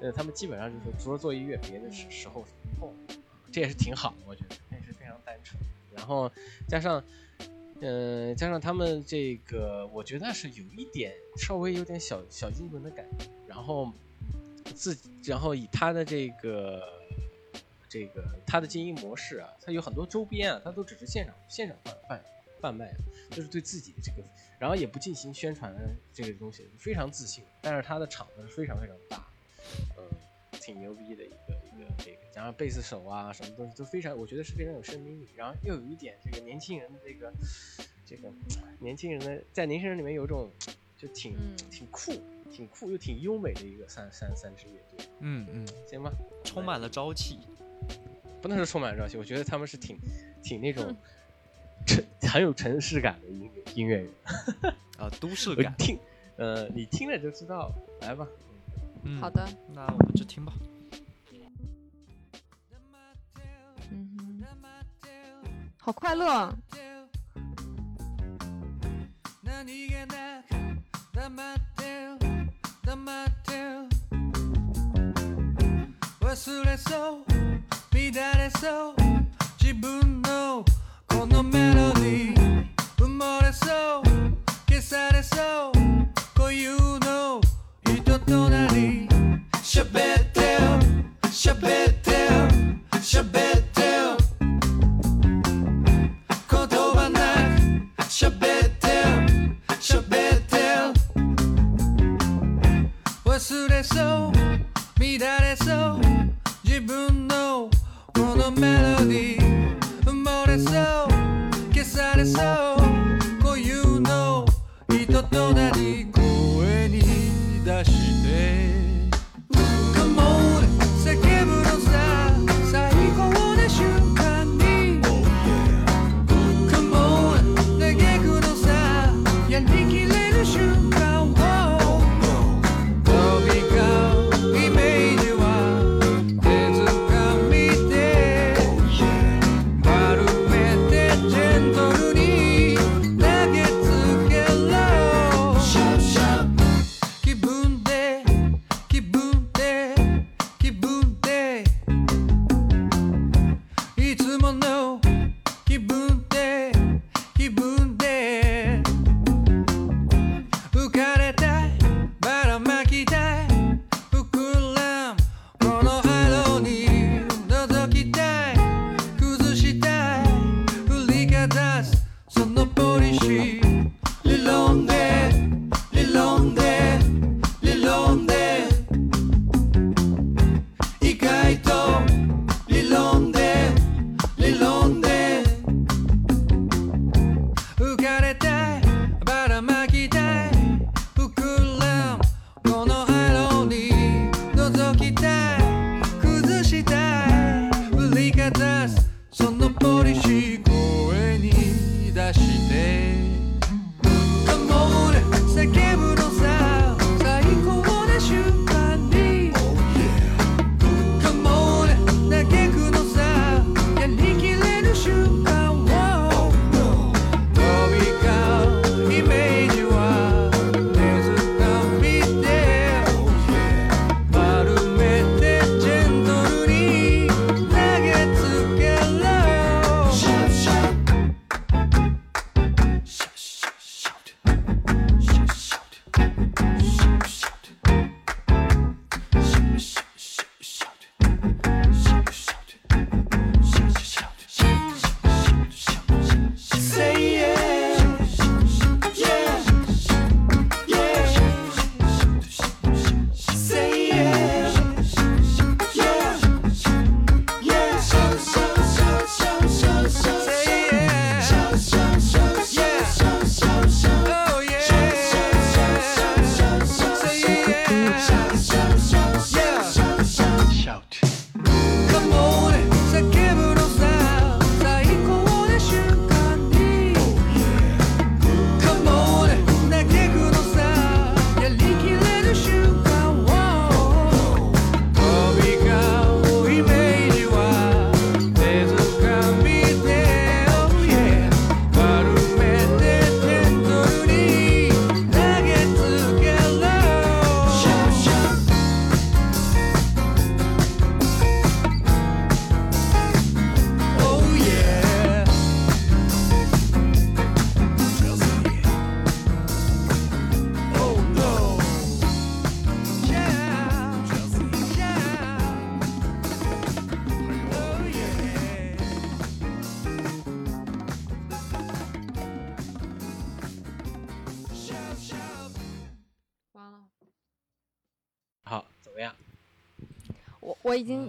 呃，他们基本上就是除了做音乐，别的时时候不碰，这也是挺好的，我觉得，也是非常单纯。然后加上，呃，加上他们这个，我觉得是有一点稍微有点小小英伦的感觉，然后。自，然后以他的这个这个他的经营模式啊，他有很多周边啊，他都只是现场现场贩贩贩卖，就是对自己的这个，然后也不进行宣传这个东西，非常自信。但是他的场子是非常非常大，嗯，挺牛逼的一个一个这个，加上贝斯手啊，什么东西都非常，我觉得是非常有生命力。然后又有一点这个年轻人的这个这个年轻人的在年轻人里面有一种就挺挺酷。挺酷又挺优美的一个三三三支乐队，嗯嗯，行吧，充满了朝气，不能说充满了朝气，我觉得他们是挺挺那种城很有城市感的音乐音乐人，啊，都市感，听，呃，你听了就知道，来吧，嗯，好的，那我们就听吧，嗯哼，好快乐。黙って忘れそう乱れそう自分の このメロディー埋もれそう消されそう固有の人となり喋って喋って喋って言葉なく喋って喋って忘れそう乱れそう自分のこのメロディー埋もれそう inside a soul.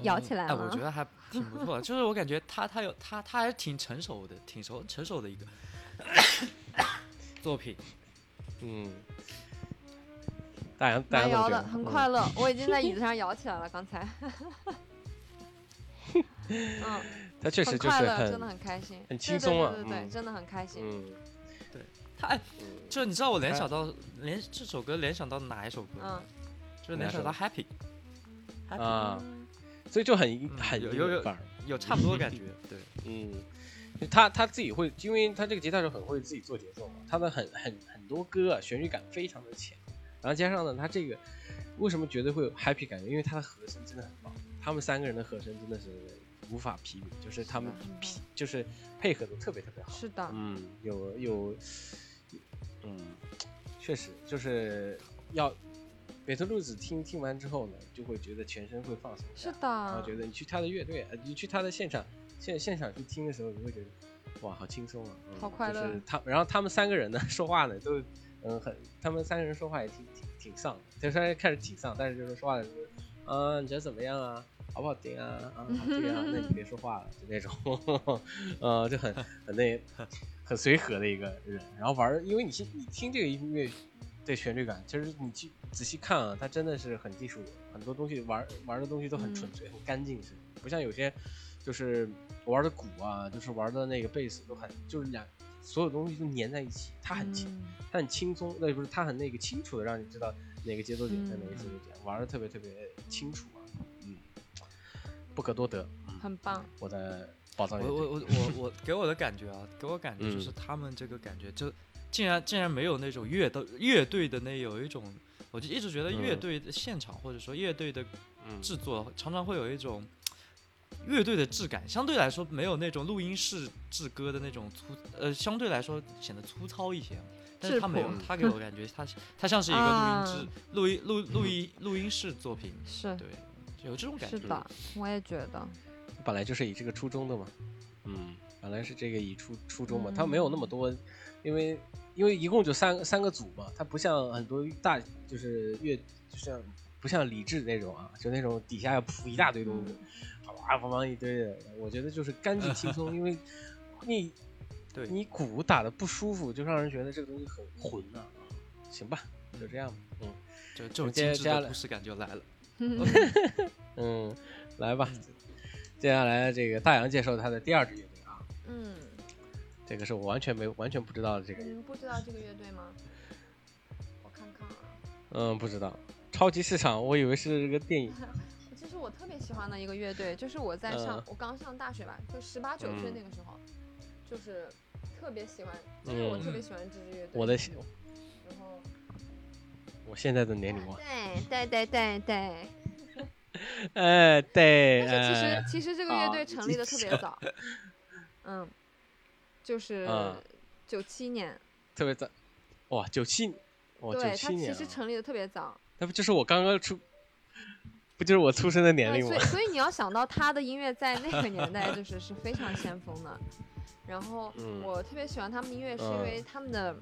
摇起来哎，了。我觉得还挺不错的，就是我感觉他他有他他还是挺成熟的，挺熟成熟的一个 作品。嗯，大洋大蛮摇的，洋怎么觉得嗯很快乐。我已经在椅子上 摇起来了，刚才。嗯，他确实很快乐，就是很真的很开心，很对对轻松啊对对对，嗯真的很开心。嗯他哎，嗯就你知道我联想到联这首歌联想到哪一首歌吗？嗯，就是联想到 Happy，啊，嗯所以就很嗯很有有有有差不多感觉。对，嗯，他他自己会，因为他这个吉他手很会自己做节奏嘛，他的很很很多歌啊，旋律感非常的强，然后加上呢，他这个为什么绝对会有 happy 感觉？因为他的和声真的很棒，他们三个人的和声真的是无法匹比，就是他们匹就是配合的特别特别好。是的，嗯，有有，嗯，确实就是要北特路子听听完之后呢，就会觉得全身会放松。是的，然后觉得你去他的乐队，呃你去他的现场现现场去听的时候，你会觉得哇，好轻松啊，嗯好快乐就是他，然后他们三个人呢说话呢都嗯很，他们三个人说话也挺挺挺丧，就虽然看着挺丧，但是就是说话的时候，啊，你觉得怎么样啊？好不好听啊？啊，好听啊，那你别说话了，就那种，呃，就很很那很随和的一个人。然后玩儿，因为你听你听这个音乐的旋律感，其实你去仔细看啊，它真的是很技术的，很多东西玩玩的东西都很纯粹、很干净，是不像有些就是玩的鼓啊，就是玩的那个贝斯都很就是两所有东西都粘在一起，它很轻，嗯。它很轻松，那不是它很那个清楚的让你知道哪个节奏点在哪个嗯节奏点，玩的特别特别清楚啊，嗯，不可多得，嗯，很棒。我的宝藏我我我我我给我的感觉啊，给我感觉就是嗯他们这个感觉就竟然竟然没有那种乐的乐队的那有一种，我就一直觉得乐嗯队的现场或者说乐队的嗯。制作常常会有一种乐队的质感，相对来说没有那种录音室制歌的那种粗，呃，相对来说显得粗糙一些。但是他没有，他给 我感觉他他像是一个录音室、录音录录音录音室作品，是。对，有这种感觉。是的，我也觉得。本来就是以这个初衷的嘛，嗯，本来是这个以初初衷嘛，他没有那么多，因为因为一共就三三个组嘛，它不像很多大就是乐，就像不像李志那种啊，就那种底下要铺一大堆东西，哗哗哗一堆的，我觉得就是干净轻松，因为你对你鼓打的不舒服，就让人觉得这个东西很混呐、啊，行吧，就这样吧，嗯就这种精致接接下来的都市感就来了。嗯，来吧，接下来这个大洋介绍他的第二支乐队啊。嗯，这个是我完全没完全不知道的这个，你们不知道这个乐队吗？我看看啊，嗯，不知道。超级市场，我以为是这个电影，其实我特别喜欢的一个乐队，就是我在上、嗯我刚上大学吧，就十八九岁嗯那个时候，就是特别喜欢，就是我嗯特别喜欢这支乐队。我的然后我现在的年龄啊，对对对对对，哎，对，但是其实、哎其实这个乐队成立的特别早，嗯，就是嗯九七年，特别早，哇，九七，哇，九对，他其七年、啊，实成立的特别早，那不就是我刚刚出，不就是我出生的年，龄吗所以？所以你要 想到他的音乐在那个年代就是是非常先锋的。然后嗯我特别喜欢他们的音乐，是因嗯为他们的、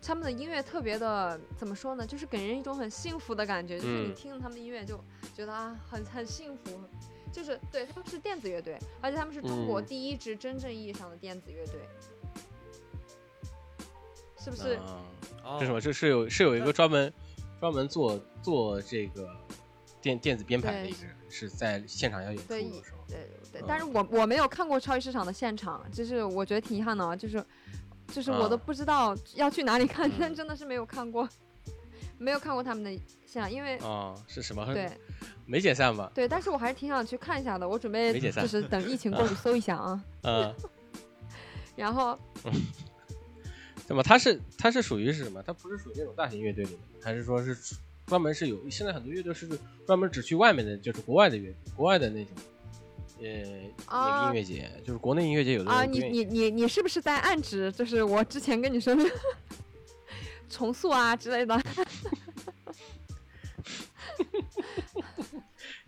他们的音乐特别的怎么说呢，就是给人一种很幸福的感觉，就是你嗯听着他们的音乐就觉得啊很很幸福。就是对他们是电子乐队，而且他们是中国嗯第一支真正意义上的电子乐队，是不是？这什么？这是有是有一个专门专门做做这个电电子编排的一个人，是在现场要演出对的时候。对对嗯，但是我我没有看过超级市场的现场，就是我觉得挺遗憾的啊，就是就是我都啊不知道要去哪里看，但嗯真的是没有看过，没有看过他们的现场，因为啊，是什么？对没解散吧？对，但是我还是挺想去看一下的，我准备就是等疫情过去搜一下啊，嗯，然后那么它是它是属于是什么？它不是属于那种大型乐队里面，还是说是专门是有现在很多乐队是专门只去外面的，就是国外的乐国外的那种。呃，那个啊音乐节、就是国内音乐节有的啊，你你你你是不是在暗指就是我之前跟你说的 重塑啊之类的？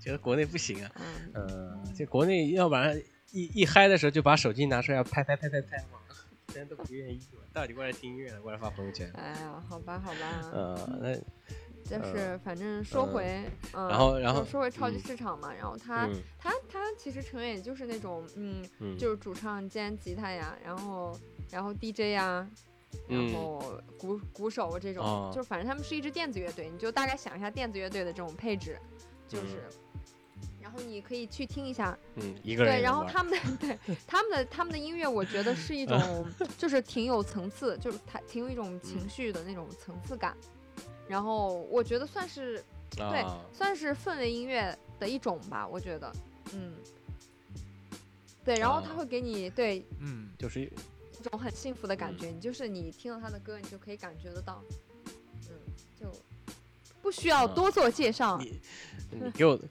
觉得国内不行啊，嗯，呃，这国内要不然一一嗨的时候就把手机拿出来拍拍拍拍拍嘛，人都不愿意嘛，到底过来听音乐了，过来发朋友圈，哎呀，好吧好吧，呃，那就是反正说嗯回，嗯，然后然后说回超级嗯市场嘛，然后他嗯他他其实成员也就是那种，嗯，嗯，就是主唱兼吉他呀，然后然后 DJ 呀，然嗯后鼓鼓手这种，哦就反正他们是一支电子乐队，你就大概想一下电子乐队的这种配置，就是，然后你可以去听一下，嗯一个人对，然后他们的 对他们的他们的音乐，我觉得是一种就是挺有层次，就是它挺有一种情绪的那种层次感，然后我觉得算是对啊，算是氛围音乐的一种吧，我觉得，嗯，对，然后他啊。会给你对嗯，就是一种很幸福的感嗯。觉，你就是你听了他的歌，你就可以感觉得到，嗯，就不需要啊。多做介绍，你你给我的，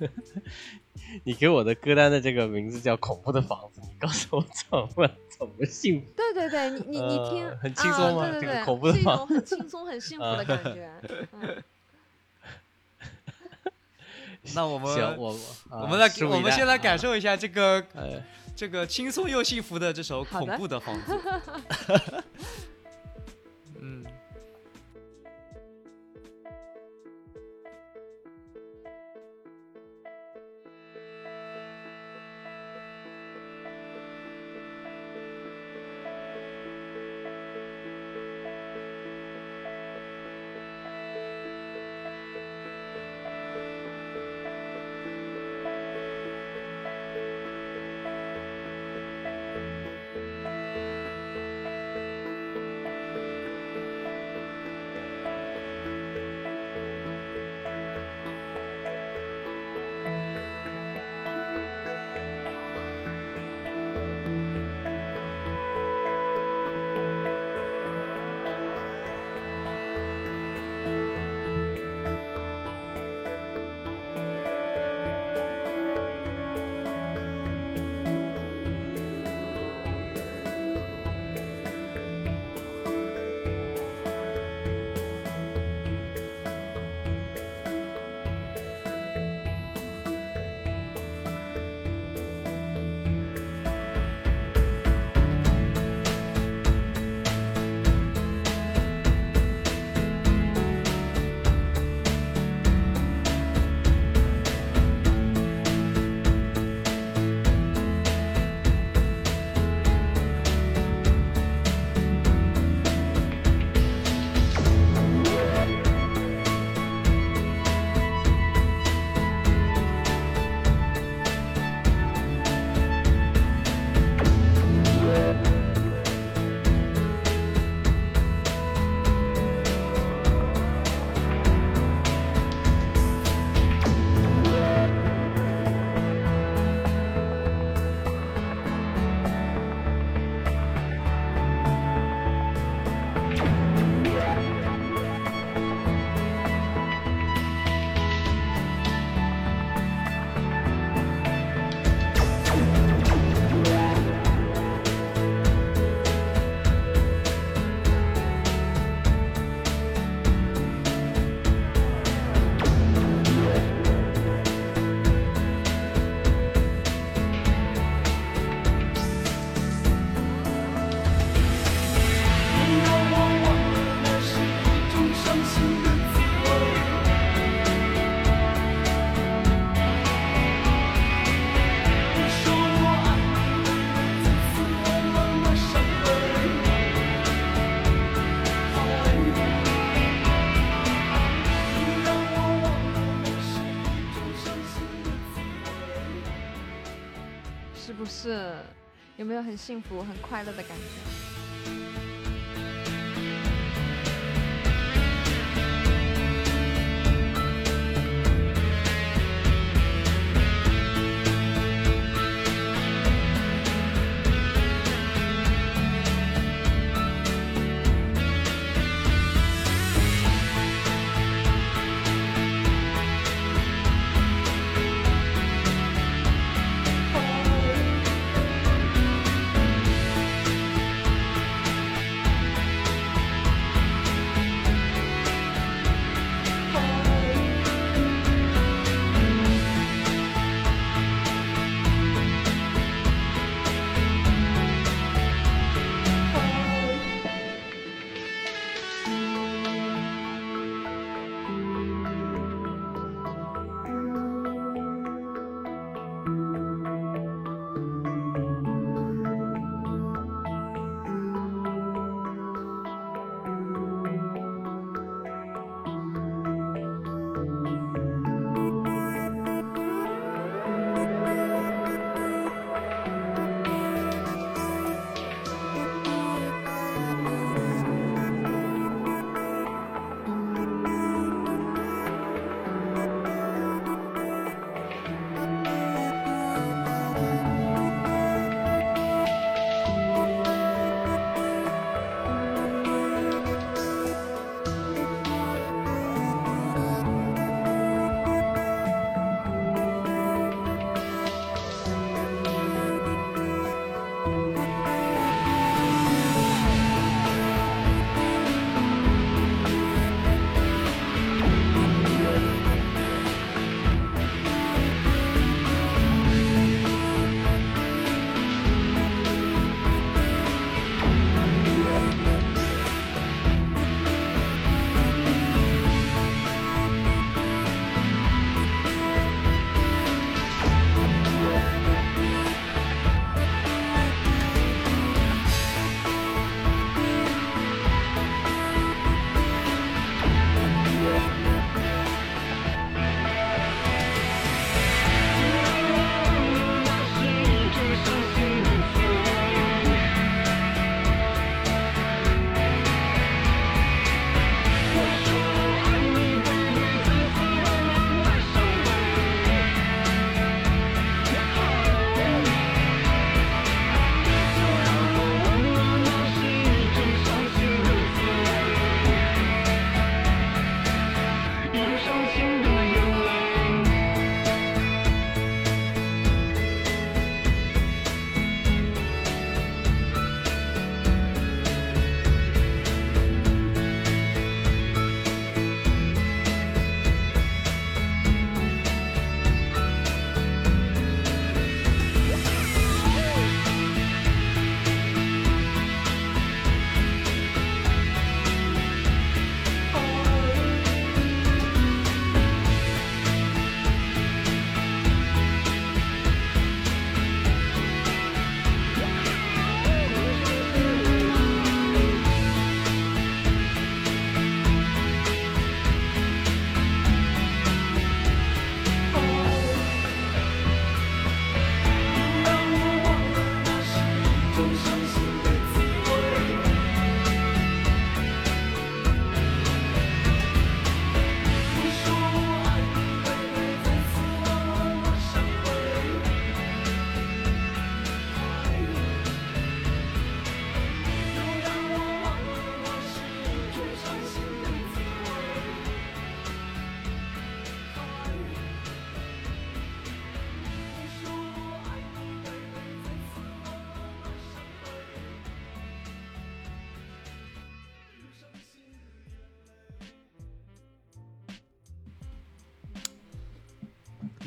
你给我的歌单的这个名字叫《恐怖的房子》，你告诉我怎么怎么幸福？对对对，你你你听，呃很轻松吗啊、对这个对对，恐怖的房是一种很轻松、很幸福的感觉。嗯，那我们行，我我们来我们先来感啊受一下这个呃，这个轻松又幸福的这首恐怖的房子。没有很幸福、很快乐的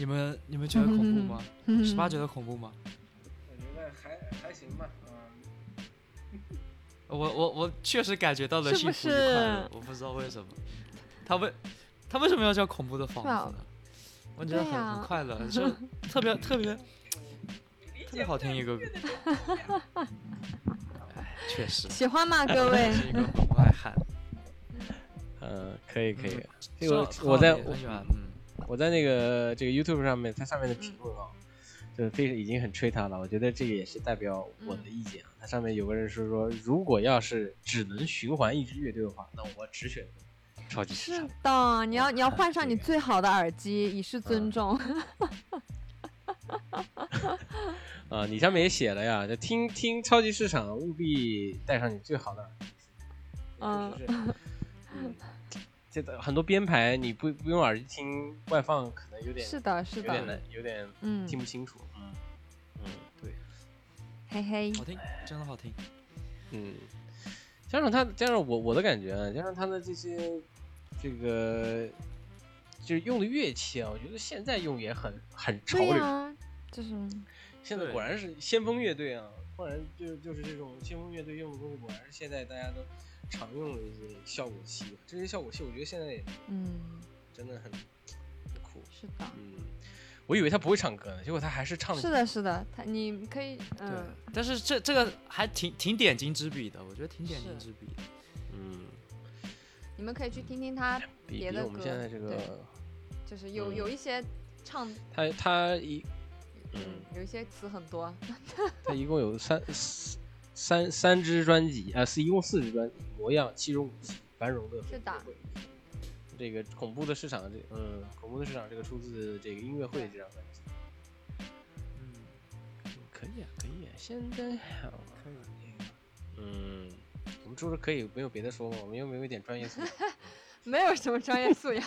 你们你们觉得恐怖吗？嗯十八觉得恐怖吗？我觉得还还行吧，嗯，我我我确实感觉到了幸福与快乐，我不知道为什么。他为他为什么要叫恐怖的房子呢？我觉得很很快乐，就特别特别特别好听一个。哎，确实，喜欢吗，各位？是一个门外汉。嗯，可以可以嗯，这个我在我喜欢，嗯，我在那个这个 YouTube 上面，它上面的评论啊，就是非已经很吹他了。我觉得这个也是代表我的意见啊。它上面有个人是说，如果要是只能循环一支乐队的话，那我只选超级市是。的，你要你要换上你最好的耳机，以示尊嗯重。啊，你上面也写了呀，就听听超级市场，务必带上你最好的耳机。嗯，这个很多编排你不不用耳机听，外放可能有点是的，是的有点难，，有点嗯，听不清楚。嗯嗯，对，嘿嘿，好听，真的好听。嗯，加上他，加上我我的感觉啊，加上他的这些这个就是用的乐器啊，我觉得现在用也很很潮流。就是现在果然是先锋乐队啊，果然就就是这种先锋乐队用的东西，果然是现在大家都常用的一些效果器。这些效果器，我觉得现在也嗯，真的很很酷。是的，嗯，我以为他不会唱歌呢，结果他还是唱的。是的，是的，他你可以，对嗯，，但是这这个还挺挺点睛之笔的，我觉得挺点睛之笔的。嗯，你们可以去听听他，别的比我们现歌对在这个，就是有嗯有一些唱，他他一嗯嗯，有一些词很多，他一共有三三三支专辑啊，是一共四支专辑，模样七种武器，繁荣的是的。这个恐怖的市场，这嗯，恐怖的市场，这个出自这个音乐会这张专辑。嗯，嗯可以啊，可以啊，现在好，可以。嗯，我们说说可以，没有别的说吗？我们又没有一点专业素养？没有什么专业素养，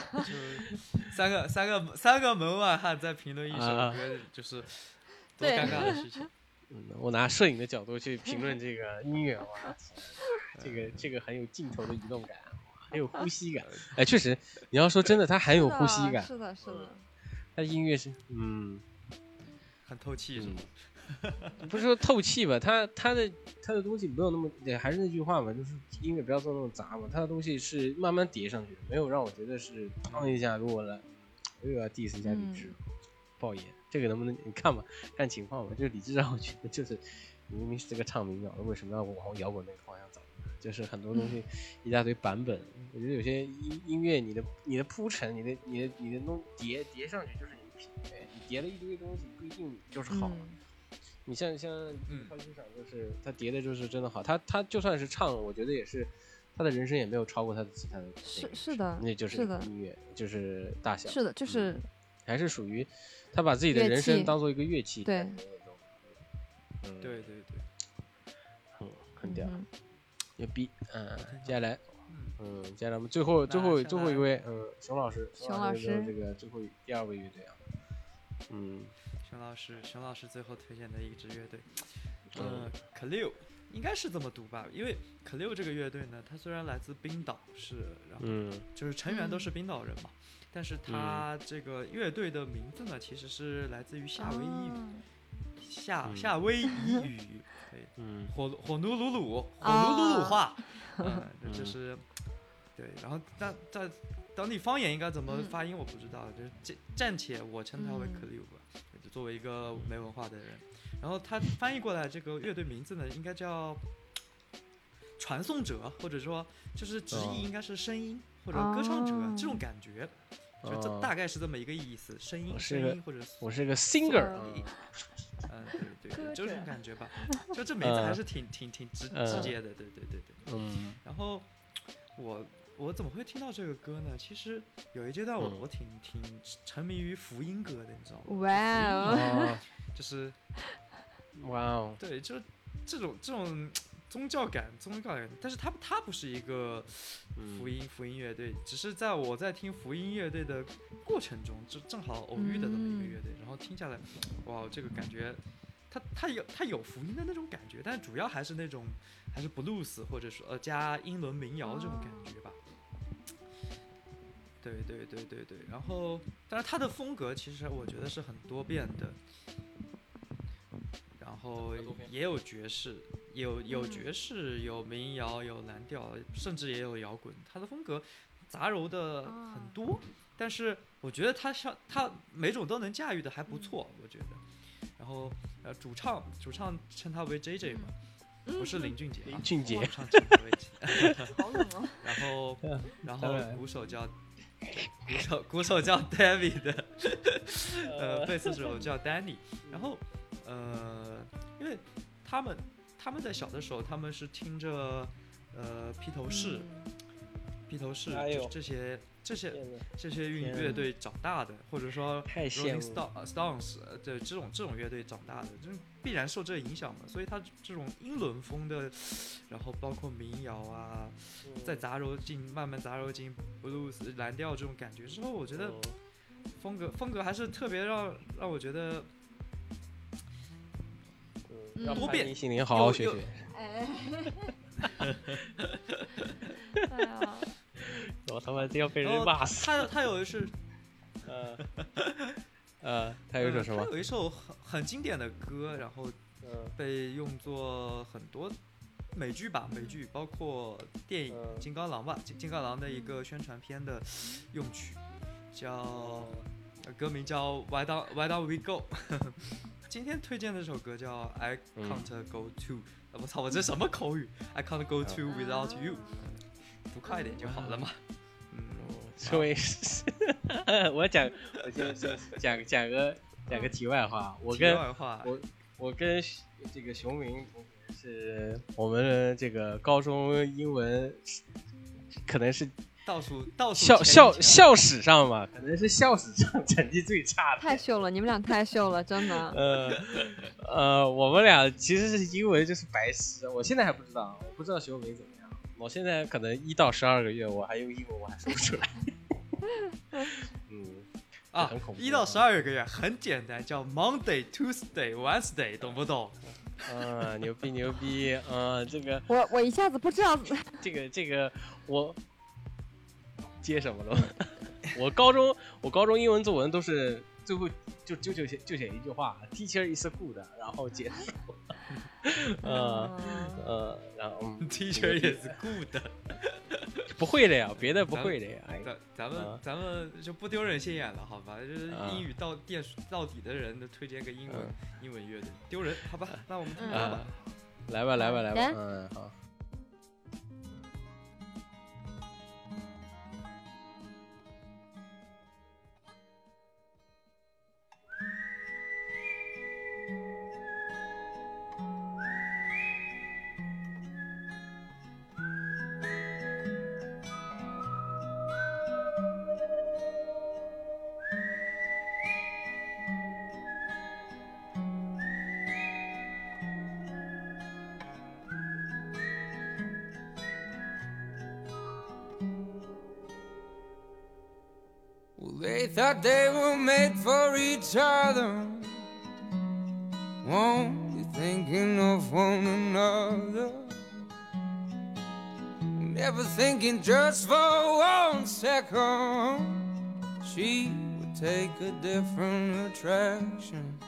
三个三个三个门外汉在评论一首啊歌，就是多尴尬的事情。嗯，我拿摄影的角度去评论这个 音乐，哇，这个这个很有镜头的移动感，哇很有呼吸感。哎，确实，你要说真的，它很有呼吸感。是的，是的，它音乐是，嗯，很透气是吗？不是说透气吧，它它的它的东西没有那么，也还是那句话嘛，就是音乐不要做那么杂嘛，它的东西是慢慢叠上去的，没有让我觉得是当一下，如果来又要 diss 一下李志，爆眼，这个能不能你看吧，看情况吧，就是李志让我觉得就是你明明是这个唱民谣的，为什么要往摇滚那个方向走？就是很多东西一大堆版本，我觉得有些音音乐你的你的铺陈，你的你的你的弄叠叠上去就是你的品味，你叠了一堆东西不一定就是好。嗯你像像嗯超级市场，就是他叠的就是真的好，他他就算是唱，我觉得也是他的人生也没有超过他的其他的那是个是的，那就是是的音乐，就是大小，是的，就是还是属于他把自己的人生当做一个乐器对对，对对，很很屌，嗯牛逼，嗯，接下来，嗯，嗯，接下来我们最后最后最后一位，嗯，熊老师，熊老师这个最后第二位乐队啊，嗯。熊老师，熊老师最后推荐的一支乐队，嗯呃 c l e o 应该是这么读吧？因为 c l e o 这个乐队呢，它虽然来自冰岛，是然后嗯。就是成员都是冰岛人嘛，但是它这个乐队的名字呢，其实是来自于夏威夷语，啊夏嗯。夏威夷语，对，嗯。火火奴鲁鲁，火啊奴鲁鲁话，嗯，就是对，然后但在当地方言应该怎么嗯。发音我不知道，就是暂暂且我称它为嗯。C l e o 吧，就作为一个没文化的人，然后他翻译过来这个乐队名字呢，应该叫传送者，或者说就是直哦。译应该是声音或者歌唱者哦。这种感觉，就这哦。大概是这么一个意思，声音我是个声音或者我是个 singer，嗯嗯，对对对，就这种感觉吧。就这名字还嗯是挺挺挺直嗯。直接的，对对对对。嗯。然后我我怎么会听到这个歌呢？其实有一阶段我嗯。我挺挺沉迷于福音歌的，你知道吗？哇哦，哦，就是哇哦，对，就这种这种宗教感宗教感，但是他他不是一个嗯。福音福音乐队，只是在我在听福音乐队的过程中，就正好偶遇的这么一个乐队，然后听下来，哇，这个感觉，它它有它有福音的那种感觉，但主要还是那种还是 blues 或者说呃加英伦民谣这种感觉吧。对对对对对，然后但是他的风格其实我觉得是很多变的，然后也有爵士，有有嗯爵士，有民谣，有蓝调，甚至也有摇滚。他的风格杂糅的啊很多，但是我觉得他像他每种都能驾驭的还不错，我觉得。然后呃，主唱主唱称他为 J J 嘛，不是林俊杰啊，林俊杰主唱称他为 J。好冷哦，然后然后鼓手叫鼓手鼓手叫 David，呃，贝斯手 叫 Danny。然后呃，因为他们他们在小的时候，他们是听着呃披头士、披头士哎呦。就是这些这些这些乐乐队长大的，或者说太羡 Rolling Stones 呃对这种这种乐队长大的，就是必然受这影响嘛。所以他这种英伦风的，然后包括民谣啊，再杂糅进慢慢杂糅进 blues 蓝调这种感觉之后，我觉得嗯。风格风格还是特别让让我觉得多变心灵好好学又学。哎，哎呀，我他妈这要被人骂死。他他有一是 呃，呃，他有一首什么他？有一首很很经典的歌，然后嗯被用作很多美剧吧，美剧包括电影嗯《金刚狼》吧，《金金刚狼》的一个宣传片的用曲，叫呃歌名叫《Why Don't Why Don't We Go》。今天推荐的这首歌叫《I 嗯 Can't Go To》。呃我操，我这什么口语？I can't go to without you。读快一点就好了嘛。嗯，这位是，我 讲，我就就讲讲个讲个题外话，我题跟外话，我我跟这个熊明同学是我们这个高中英文可能是倒数倒数校校校史上吧，可能是校史上成绩最差的。太秀了，你们俩太秀了，真的。呃呃，我们俩其实是因为就是白痴，我现在还不知道，我不知道熊明怎么样。我现在可能一到十二个月，我还用英文我还说不出来。嗯，啊很恐，怖一到十二个月很简单，叫 Monday、Tuesday、Wednesday，懂不懂？啊，牛逼牛逼啊！这个我我一下子不知道，这个这个我接什么了？我高中我高中英文作文都是最后就就就写就写一句话，Teacher is good，然后结束。呃呃，然后嗯 Teacher is good。不会的呀，别的不会的呀。哎咱咱们、啊咱们就不丢人现眼了，好吧？就是啊英语到电到底的人都推荐个英文、嗯英文乐队，丢人，好吧？那我们听歌啊吧。，来吧来吧来吧，嗯好。Thinking just for one second. She would take a different attraction.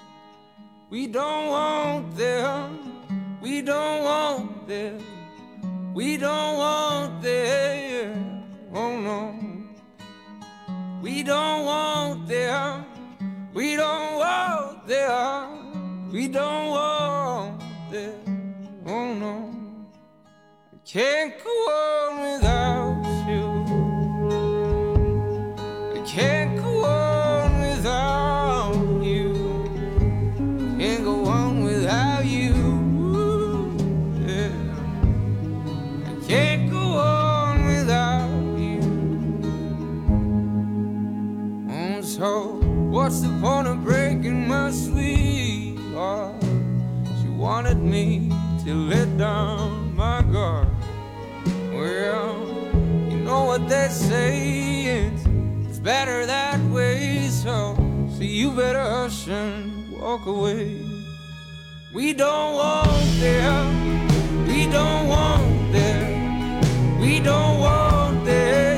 We don't want them. We don't want them. We don't want them. Oh no. We don't want them. We don't want them. We don't want them. Oh no. I can't go on Me to let down my guard. Well, you know what they say, it's, it's better that way. So, so you better hush and walk away. We don't want them. We don't want them. We don't want them.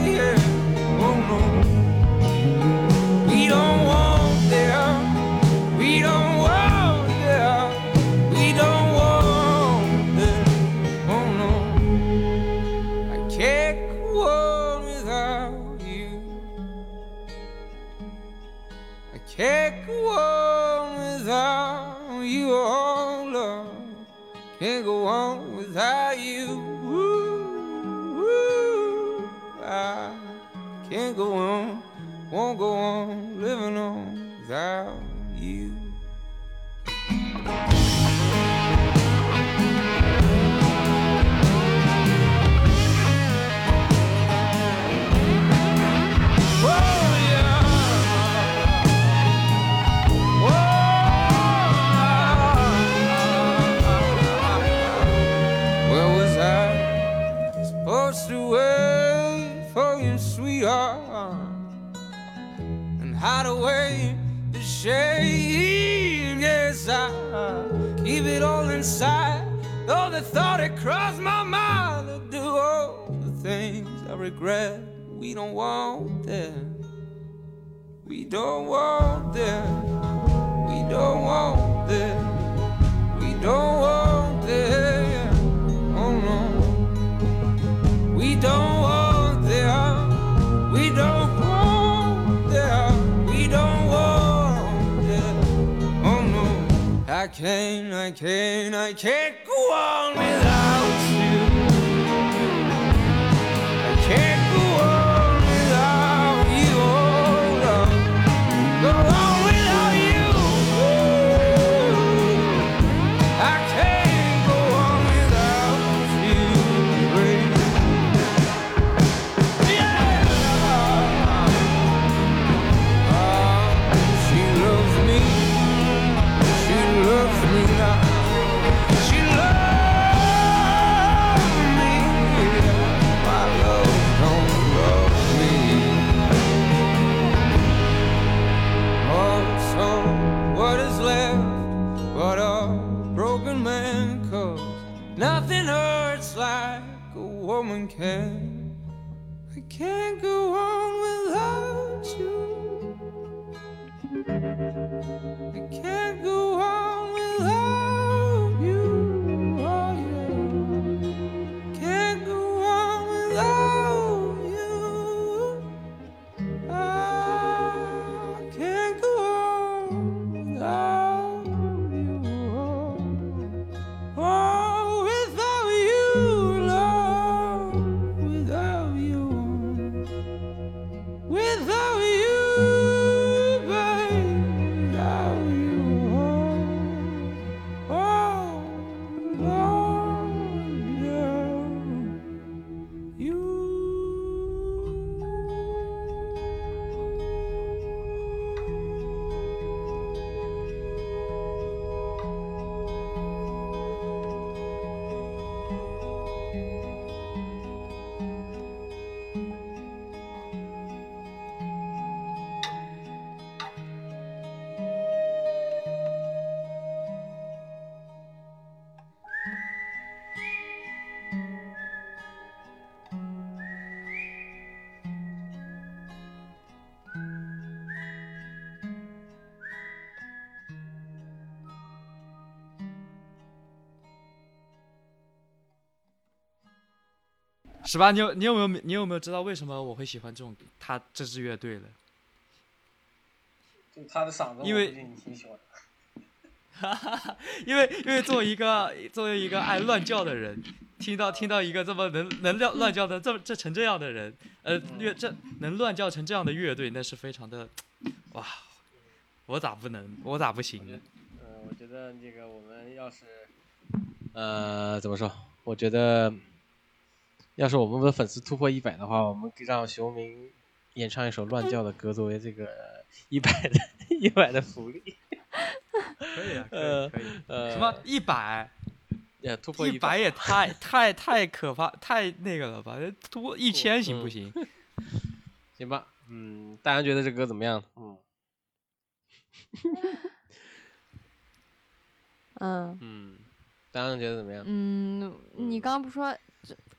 Can't go on without you. Ooh, ooh, I can't go on, won't go on living on without The thought it crossed my mind to do all the things I regret. We don't want them. We don't want them. We don't want them. We don't want them. Oh no. We don't want them. We don't want can't, I can't, I can't go on without can. I can't go on without you. I can't go 十八，你有你有没有你有没有知道为什么我会喜欢这种他这支乐队的？就他的嗓子，因为你挺喜欢的。因为因为作为一个作为一个爱乱叫的人，听到听到一个这么能能乱乱叫的这么这成这样的人，呃乐这能乱叫成这样的乐队，那是非常的哇！我咋不能？我咋不行呢？嗯，我觉得这个我们要是，呃，怎么说？我觉得，要是我们的粉丝突破一百的话，我们让熊明演唱一首乱叫的歌，作为这个一百的一百的福利。可以啊，可呃以可以。呃，什么一百？呀？突破一百也太太太可怕，太那个了吧？突破一千行不嗯行？行吧？嗯，大家觉得这歌怎么样？嗯 嗯嗯，大家觉得怎么样？嗯，你刚刚不说这？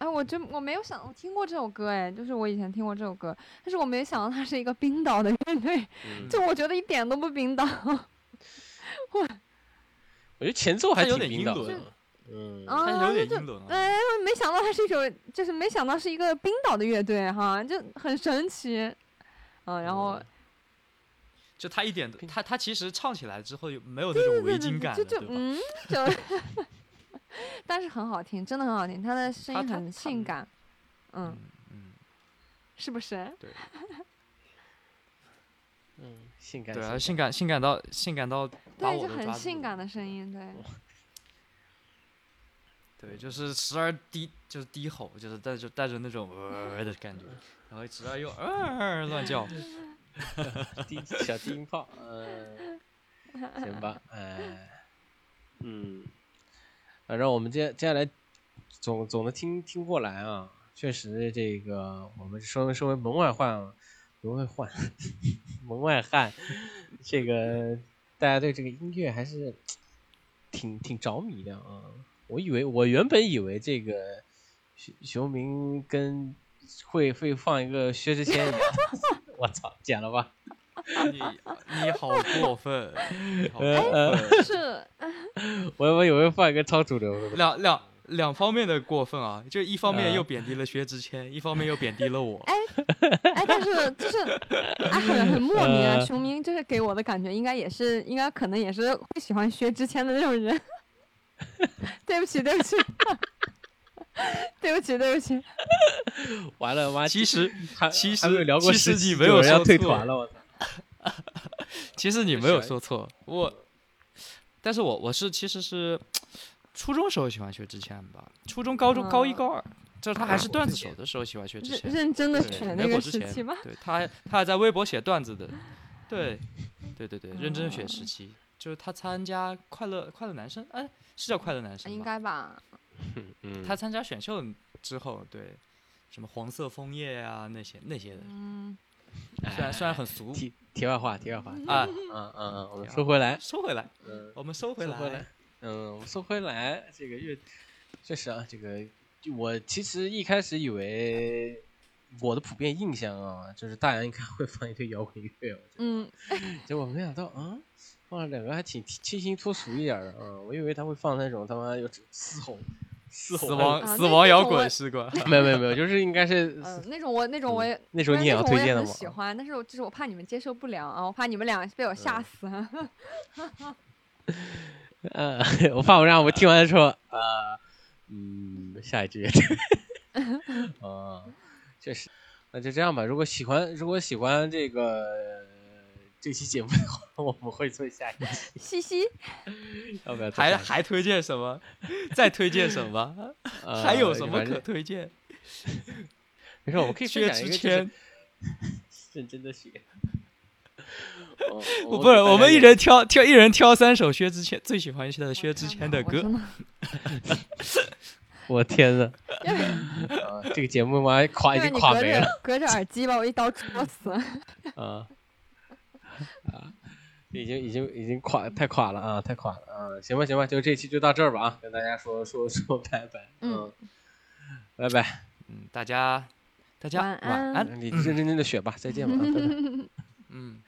哎，我真我没有想，我听过这首歌，哎，就是我以前听过这首歌，但是我没有想到它是一个冰岛的乐队，嗯，就我觉得一点都不冰岛。我我觉得前奏还它有挺冰岛的点英伦。嗯，啊，它有点就英伦啊。哎，没想到它是一首，就是没想到是一个冰岛的乐队哈，就很神奇。嗯，然后嗯就他一点他他其实唱起来之后有没有那对种对对对，围巾感的，就就对吧？嗯，就，但是很好听，真的很好听，他的声音很性感。嗯，嗯，是不是？对 嗯，性感对啊，感性感性感到性感到把对，就很性感的声音，对。对，就是时而低，就是低吼，就是带着带着那种呃的感觉，然后时而又呃 乱叫。低小低音炮，嗯、行吧，哎，嗯，反正我们接接下来总总的听听过来啊，确实这个我们说说为门外汉啊，门外汉，门外汉，这个大家对这个音乐还是挺挺着迷的啊。我以为我原本以为这个熊熊明跟会会放一个薛之谦一样，我操，剪了吧。你你好过分，你好呃过呃，分，是，我我以为放一个超主流的，两两两方面的过分啊！就一方面呃又贬低了薛之谦，一方面又贬低了我。哎，但是就是，哎，很很莫名啊。呃熊明就是给我的感觉，应该也是，应该可能也是会喜欢薛之谦的那种人。对不起，对不起，对不起，对不起。完了妈，其实还其实聊过十期其实你没有人要有说退团了，我操！其实你没有说错，我，但是我我是其实是初中时候喜欢薛之谦吧，初中、高中、高一、嗯高二，就是他还是段子手的时候喜欢薛之认谦。认真的对选那个之前时期吧。对他他还在微博写段子的，对，对对对，认真选哦时期，就是他参加快乐快乐男生，哎，是叫快乐男生应？该吧？嗯，他参加选秀之后，对，什么黄色枫叶啊那些那些的，嗯，虽然虽然很俗题题外话，题外话，啊，嗯嗯嗯，我们收回来，收回来，嗯，我们收回来，收回来，嗯，我们收回来，这个乐确实啊，这个我其实一开始以为我的普遍印象啊，就是大洋应该会放一堆摇滚乐，嗯，结果没想到啊，放了两个还挺清新脱俗一点的啊，我以为他会放那种他妈有嘶吼死亡啊死亡摇滚是个，没有没有没有，就是应该是嗯，那种我那种我也，但那时候你也要推荐的嘛。很喜欢，但是我就是我怕你们接受不了啊，我怕你们俩被我吓嗯死。啊 呃，我怕我让我们听完之后，呃，嗯，下一句，啊，确实，那就这样吧。如果喜欢，如果喜欢这个这期节目的话，我们会做下一期，嘻嘻，要不要还？还推荐什么？再推荐什么？呃还有什么可推荐？没事，我们可以分薛之享一个就是谦，认真的写。我我不是，我们一人。挑挑一人挑三首薛之谦最喜欢的薛之谦的歌。我天呐，啊，这个节目嘛，垮已经垮没了隔着耳机把我一刀戳死。啊 啊！已经已经已经垮太垮了啊，太垮了啊！行吧行吧，就这期就到这儿吧啊，跟大家说说说拜拜，嗯，拜拜，嗯，大家大家晚安。你认认真真的学吧，再见吧，啊拜拜。嗯。